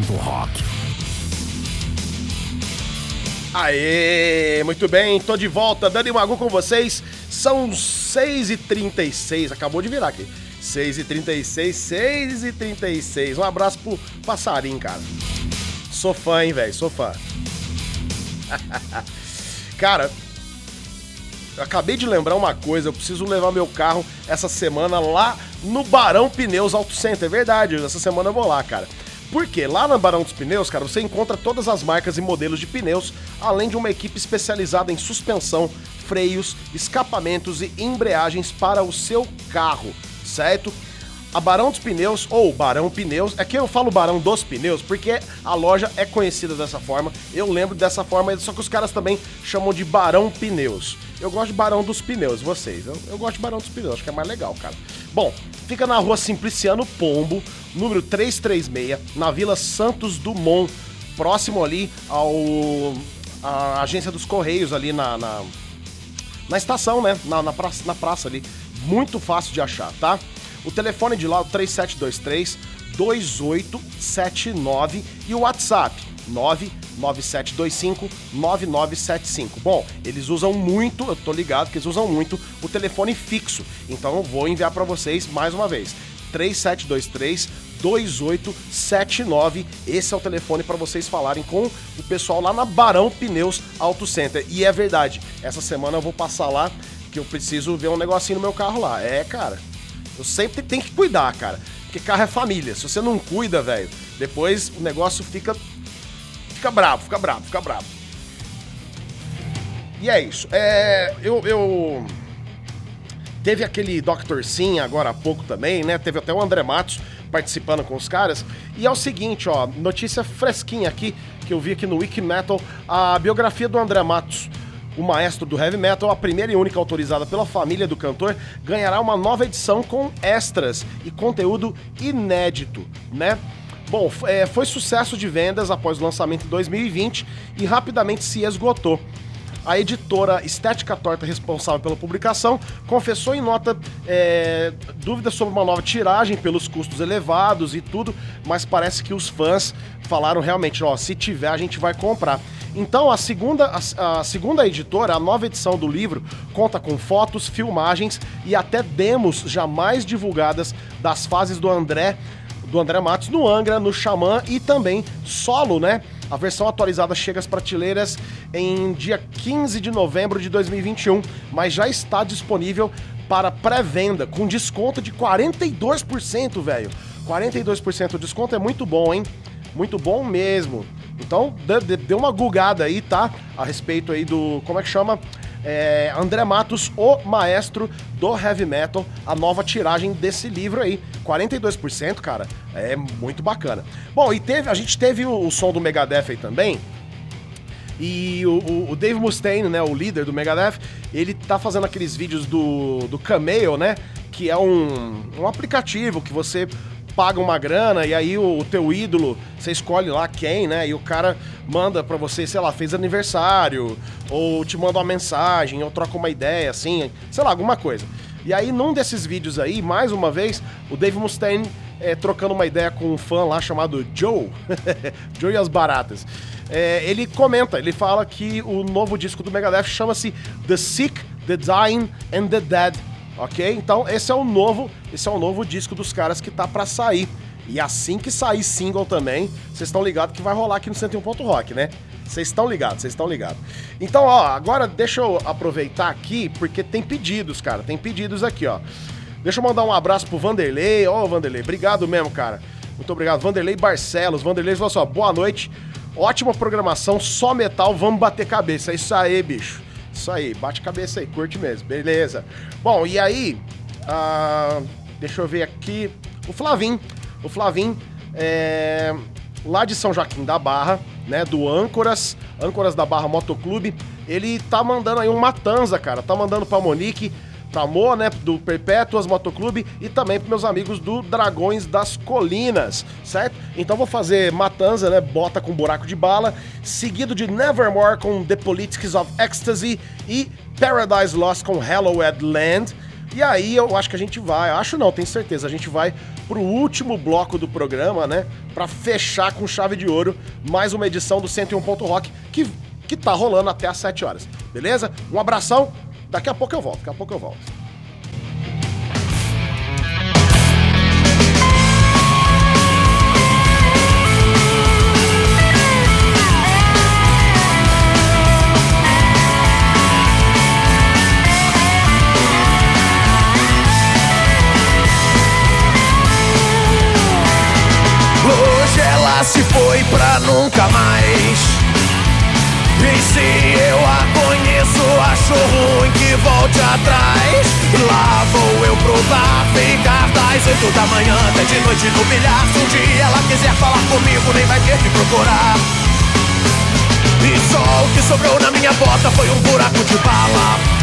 Rock. Aê, muito bem, tô de volta, Dani Magu com vocês. São 6h36, acabou de virar aqui. 6h36, 6h36. Um abraço pro passarinho, cara. Sou fã, hein, velho, sou fã. cara, eu acabei de lembrar uma coisa, eu preciso levar meu carro essa semana lá no Barão Pneus Auto Center. É verdade, essa semana eu vou lá, cara. Porque lá na Barão dos Pneus, cara, você encontra todas as marcas e modelos de pneus, além de uma equipe especializada em suspensão, freios, escapamentos e embreagens para o seu carro, certo? A Barão dos Pneus, ou Barão Pneus, é que eu falo Barão dos Pneus porque a loja é conhecida dessa forma, eu lembro dessa forma, só que os caras também chamam de Barão Pneus. Eu gosto de Barão dos Pneus, vocês. Eu, eu gosto de Barão dos Pneus, acho que é mais legal, cara. Bom, fica na rua Simpliciano Pombo, número 336, na Vila Santos Dumont, próximo ali ao. a agência dos Correios ali na- na, na estação, né? Na, na, praça, na praça ali. Muito fácil de achar, tá? O telefone de lá o 3723 2879 e o WhatsApp 99725 9975. Bom, eles usam muito, eu tô ligado que eles usam muito o telefone fixo. Então eu vou enviar para vocês mais uma vez. 3723 2879. Esse é o telefone para vocês falarem com o pessoal lá na Barão Pneus Auto Center. E é verdade, essa semana eu vou passar lá que eu preciso ver um negocinho no meu carro lá. É, cara. Eu sempre tenho que cuidar, cara. Porque carro é família. Se você não cuida, velho, depois o negócio fica fica bravo, fica bravo, fica bravo. E é isso. É, eu, eu Teve aquele Dr. Sim agora há pouco também, né? Teve até o André Matos participando com os caras. E é o seguinte, ó, notícia fresquinha aqui que eu vi aqui no Wikimetal, a biografia do André Matos. O maestro do heavy metal, a primeira e única autorizada pela família do cantor, ganhará uma nova edição com extras e conteúdo inédito, né? Bom, é, foi sucesso de vendas após o lançamento em 2020 e rapidamente se esgotou. A editora Estética Torta, responsável pela publicação, confessou em nota é, dúvidas sobre uma nova tiragem pelos custos elevados e tudo, mas parece que os fãs falaram realmente, ó, se tiver a gente vai comprar. Então a segunda, a, a segunda editora, a nova edição do livro, conta com fotos, filmagens e até demos jamais divulgadas das fases do André do André Matos no Angra, no Xamã e também solo, né? A versão atualizada chega às prateleiras em dia 15 de novembro de 2021, mas já está disponível para pré-venda com desconto de 42%, velho. 42% de desconto é muito bom, hein? Muito bom mesmo. Então, dê- uma gugada aí, tá? A respeito aí do. Como é que chama? É, André Matos, o maestro do heavy metal, a nova tiragem desse livro aí. 42%, cara, é muito bacana. Bom, e teve, a gente teve o, o som do Megadeth aí também. E o, o- o Dave Mustaine, né, o líder do Megadeth, ele tá fazendo aqueles vídeos do, do Cameo, né? Que é um, um aplicativo que você paga uma grana e aí o, o teu ídolo, você escolhe lá quem, né? E o cara manda pra você, sei lá, fez aniversário, ou te manda uma mensagem, ou troca uma ideia, assim, sei lá, alguma coisa. E aí, num desses vídeos aí, mais uma vez, o Dave Mustaine é, trocando uma ideia com um fã lá chamado Joe, Joe e as Baratas. É, ele comenta, ele fala que o novo disco do Megadeth chama-se The Sick, The Dying and The Dead, ok? Então esse é o novo, esse é o novo disco dos caras que tá pra sair. E assim que sair single também, vocês estão ligados que vai rolar aqui no 101. Rock, né? Vocês estão ligados, vocês estão ligados. Então, ó, agora deixa eu aproveitar aqui, porque tem pedidos, cara, tem pedidos aqui, ó. Deixa eu mandar um abraço pro Vanderlei. Ó, Vanderlei, obrigado mesmo, cara. Muito obrigado. Vanderlei Barcelos. Vanderlei falou assim: ó, boa noite. Ótima programação, só metal, vamos bater cabeça. É isso aí, bicho. Isso aí, bate cabeça aí, curte mesmo. Beleza. Bom, e aí? ah, deixa eu ver aqui. O Flavim. O Flavim é, lá de São Joaquim da Barra, né? Do Âncoras, Âncoras da Barra Motoclube. Ele tá mandando aí um Matanza, cara. Tá mandando pra Monique, Mo, né? Do Perpétuas Motoclube e também pros meus amigos do Dragões das Colinas, certo? Então vou fazer Matanza, né? Bota com buraco de bala, seguido de Nevermore com The Politics of Ecstasy e Paradise Lost com Hallowed Land. E aí eu acho que a gente vai, acho não, tenho certeza, a gente vai pro último bloco do programa, né? Pra fechar com chave de ouro mais uma edição do 101 Ponto Rock que, que tá rolando até às 7 horas, beleza? Um abração, daqui a pouco eu volto, daqui a pouco eu volto. Hoje ela se foi pra nunca mais. E conheço, acho ruim que volte atrás. Lá vou eu pro bar, ficar das oito da manhã até de noite no bilhar. Se um dia ela quiser falar comigo, nem vai ter que procurar. E só o que sobrou na minha bota foi um buraco de bala.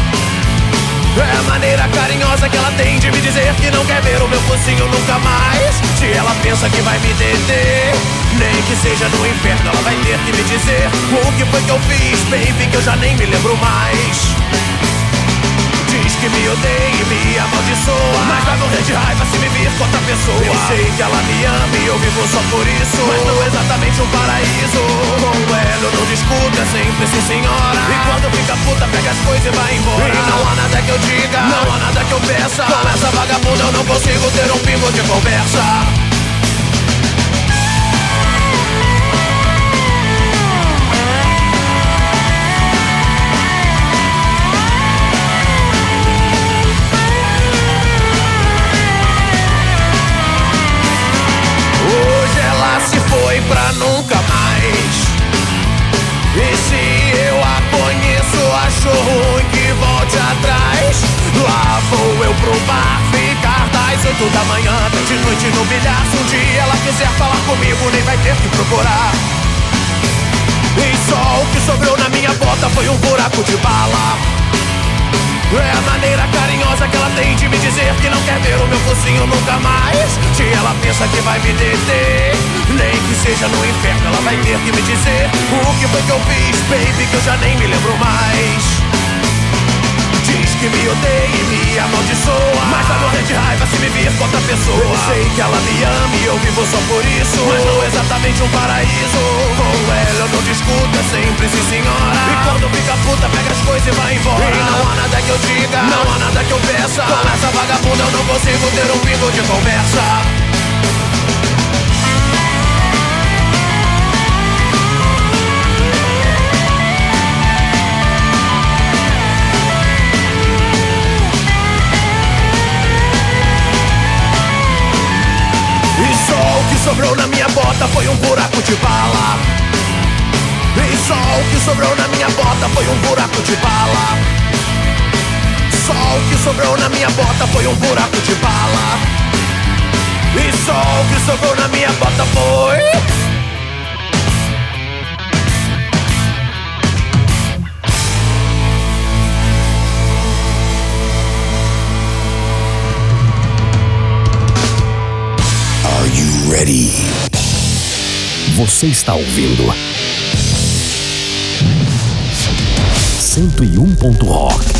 É a maneira carinhosa que ela tem de me dizer que não quer ver o meu focinho nunca mais. Se ela pensa que vai me deter, nem que seja no inferno, ela vai ter que me dizer o que foi que eu fiz, baby, que eu já nem me lembro mais. Diz que me odeia e me amaldiçoa. Mas vai morrer de raiva se me vir com outra pessoa. Eu sei que ela me ama e eu vivo só por isso. Mas não exatamente um paraíso. Com ela eu não discuto, é sempre sim senhora. E quando fica puta pega as coisas e vai embora. E não há nada que eu diga, não há nada que eu peça. Com essa vagabunda eu não consigo ter um pingo de conversa pra nunca mais. E se eu a conheço, acho ruim que volte atrás. Lá vou eu pro bar ficar das oito da manhã até de noite no bilhar. Se um dia ela quiser falar comigo, nem vai ter que procurar. E só o que sobrou na minha bota foi um buraco de bala. É a maneira carinhosa que ela tem de me dizer que não quer ver o meu focinho nunca mais. Se ela pensa que vai me deter, nem que seja no inferno, ela vai ter que me dizer o que foi que eu fiz, baby, que eu já nem me lembro mais. Diz que me odeia e me amaldiçoa. Mas vai morrer de raiva se me vir com outra pessoa. Eu sei que ela me ama e eu vivo só por isso. Mas não exatamente um paraíso. Com ela eu não discuto, é sempre sim senhora. E quando fica puta pega as coisas e vai embora. E não há nada que eu diga, não há nada que eu peça. Com essa vagabunda eu não consigo ter um pingo de conversa que sobrou na minha bota foi um buraco de bala. E só o que sobrou na minha bota foi um buraco de bala. Só o que sobrou na minha bota foi um buraco de bala. E só o que sobrou na minha bota foi. Ready? Você está ouvindo 101. Rock.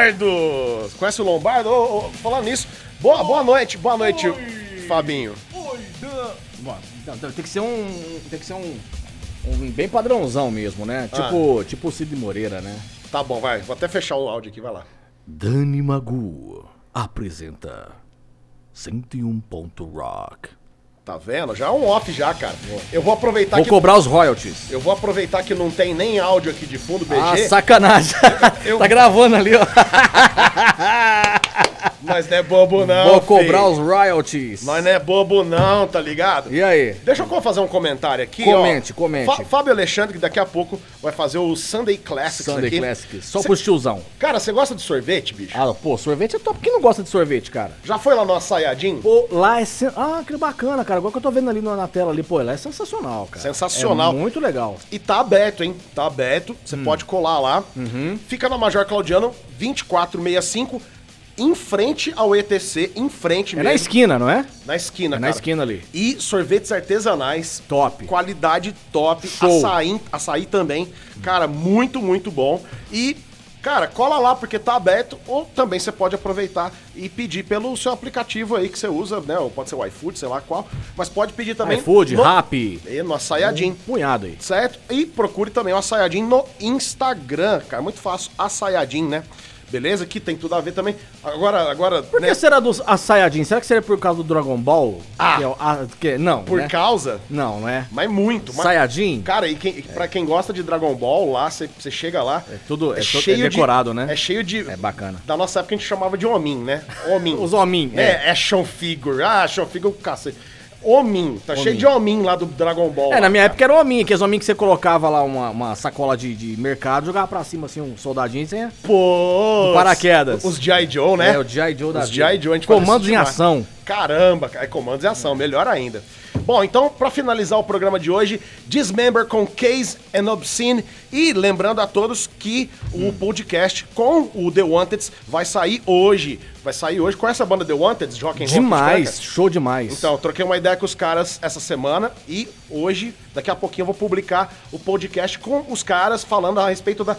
Lombardo! Conhece o Lombardo? Ô, ô, falando nisso, boa, boa noite, boa noite, Fabinho. Bom, não, tem que ser um. Tem que ser um. um bem padrãozão mesmo, né? Ah. Tipo, tipo o Cid Moreira, né? Tá bom, vai, vou até fechar o áudio aqui, vai lá. Dani Magu apresenta 101. Rock. Tá vendo? Já é um off já, cara. Eu vou aproveitar Vou que cobrar os royalties. eu vou aproveitar que não tem nem áudio aqui de fundo, BG. Ah, sacanagem. Eu- tá gravando ali, ó. Nós não é bobo não, Vou cobrar filho. os royalties. Nós não é bobo não, tá ligado? E aí? Deixa eu fazer um comentário aqui, Comente, ó. comente. Fá- Fábio Alexandre, que daqui a pouco vai fazer o Sunday Classics Sunday aqui. Classics. Só Cê- pros tiozão. Cara, você gosta de sorvete, bicho? Ah, pô, sorvete é top. Quem não gosta de sorvete, cara? Já foi lá no Açaiadinho? Pô, lá é. sen- Ah, que bacana, cara. Agora que eu tô vendo ali na na tela ali, pô, lá é sensacional, cara. Sensacional. É muito legal. E tá aberto, hein? Tá aberto. Você Hum. pode colar lá. Uhum. Fica na Major Claudiano 2465, em frente ao ETC, em frente É mesmo. na esquina, não é? Na esquina, É na cara. esquina ali. E sorvetes artesanais. Top. Qualidade top. Show. Açaí, açaí também. Cara, muito, muito bom. E, cara, cola lá porque tá aberto. Ou também você pode aproveitar e pedir pelo seu aplicativo aí que você usa, né? Ou pode ser o iFood, sei lá qual. Mas pode pedir também. iFood, no... Rappi. E no Açaiadinho. Punhado aí. Certo? E procure também o Açaiadinho no Instagram, cara. Muito fácil, Açaiadinho, né? Beleza? Que tem tudo a ver também. Agora, agora, Por né? que será dos Saiyajin? Será que seria por causa do Dragon Ball? Ah. Que é a- que- não, Por né? causa, Não, não é? mas muito. mas- Saiyajin? Cara, e quem, pra quem gosta de Dragon Ball, lá, você chega lá. É tudo- é to- é decorado, né? É cheio de. É bacana. Da nossa época a gente chamava de Omin, né? Omin. Os homin, É, é. action figure. Ah, action figure, cacete. Omin. Tá cheio de Omin lá do Dragon Ball. É, lá, na minha cara. época era o hominho, aqueles hominhos que você colocava lá uma, uma sacola de, de mercado, jogava pra cima assim um soldadinho sem. Pô. Do paraquedas. Os G.I. Joe, né? É, o G.I. Joe da Os. G.I. Joe, a gente Comandos em ação. Caramba, cara, é comandos em ação, melhor ainda. Bom, então, pra finalizar o programa de hoje, Dismember com Case and Obscene. E lembrando a todos que o podcast com o The Wanted vai sair hoje. Vai sair hoje com essa banda The Wanted, roll. Demais, show demais. Então, troquei uma ideia com os caras essa semana e hoje, daqui a pouquinho, eu vou publicar o podcast com os caras falando a respeito da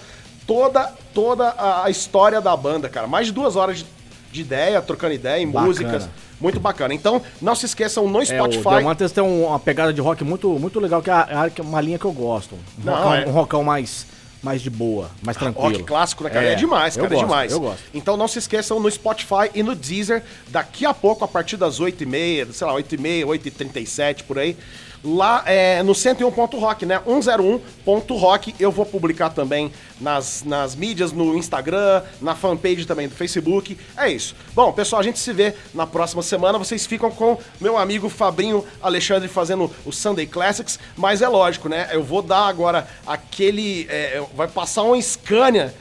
toda, toda a, a história da banda, cara. Mais de duas horas de, de ideia, trocando ideia em Bacana. músicas. Muito bacana. Então, não se esqueçam no é, o Spotify. Wanted tem um- uma pegada de rock muito, muito legal, que é a- é uma linha que eu gosto. Um, Não, rockão, é. um rockão mais, mais de boa, mais tranquilo. Rock clássico, né, cara? É, É, demais, eu cara, é gosto, demais. eu gosto. Então não se esqueçam no Spotify e no Deezer, daqui a pouco, a partir das 8h30, sei lá, 8h30, 8h37, por aí. Lá é, no 101.rock, né? 101.rock. Eu vou publicar também nas, nas mídias, no Instagram, na fanpage também do Facebook. É isso. Bom, pessoal, a gente se vê na próxima semana. Vocês ficam com meu amigo Fabrinho Alexandre fazendo o Sunday Classics. Mas é lógico, né? Eu vou dar agora aquele. é, vai passar um Scania.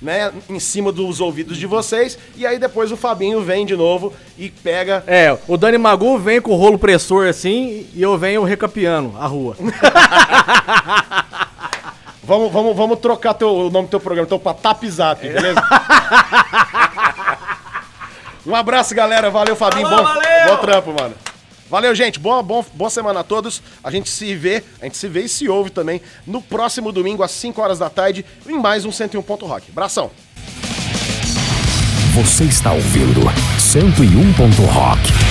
Né, em cima dos ouvidos de vocês, e aí depois o Fabinho vem de novo e pega. É, o Dani Magu vem com o rolo pressor assim e eu venho recapiando a rua. Vamos, vamos, vamos trocar teu, o nome do teu programa, então pra Tapzap, beleza? um abraço, galera. Valeu, Fabinho. Bom, valeu! bom trampo, mano. Valeu, gente. Boa, bom, boa semana a todos. A gente se vê, a gente se vê e se ouve também no próximo domingo, às 5 horas da tarde, em mais um 101 Ponto Rock. Abração. Você está ouvindo 101. Rock.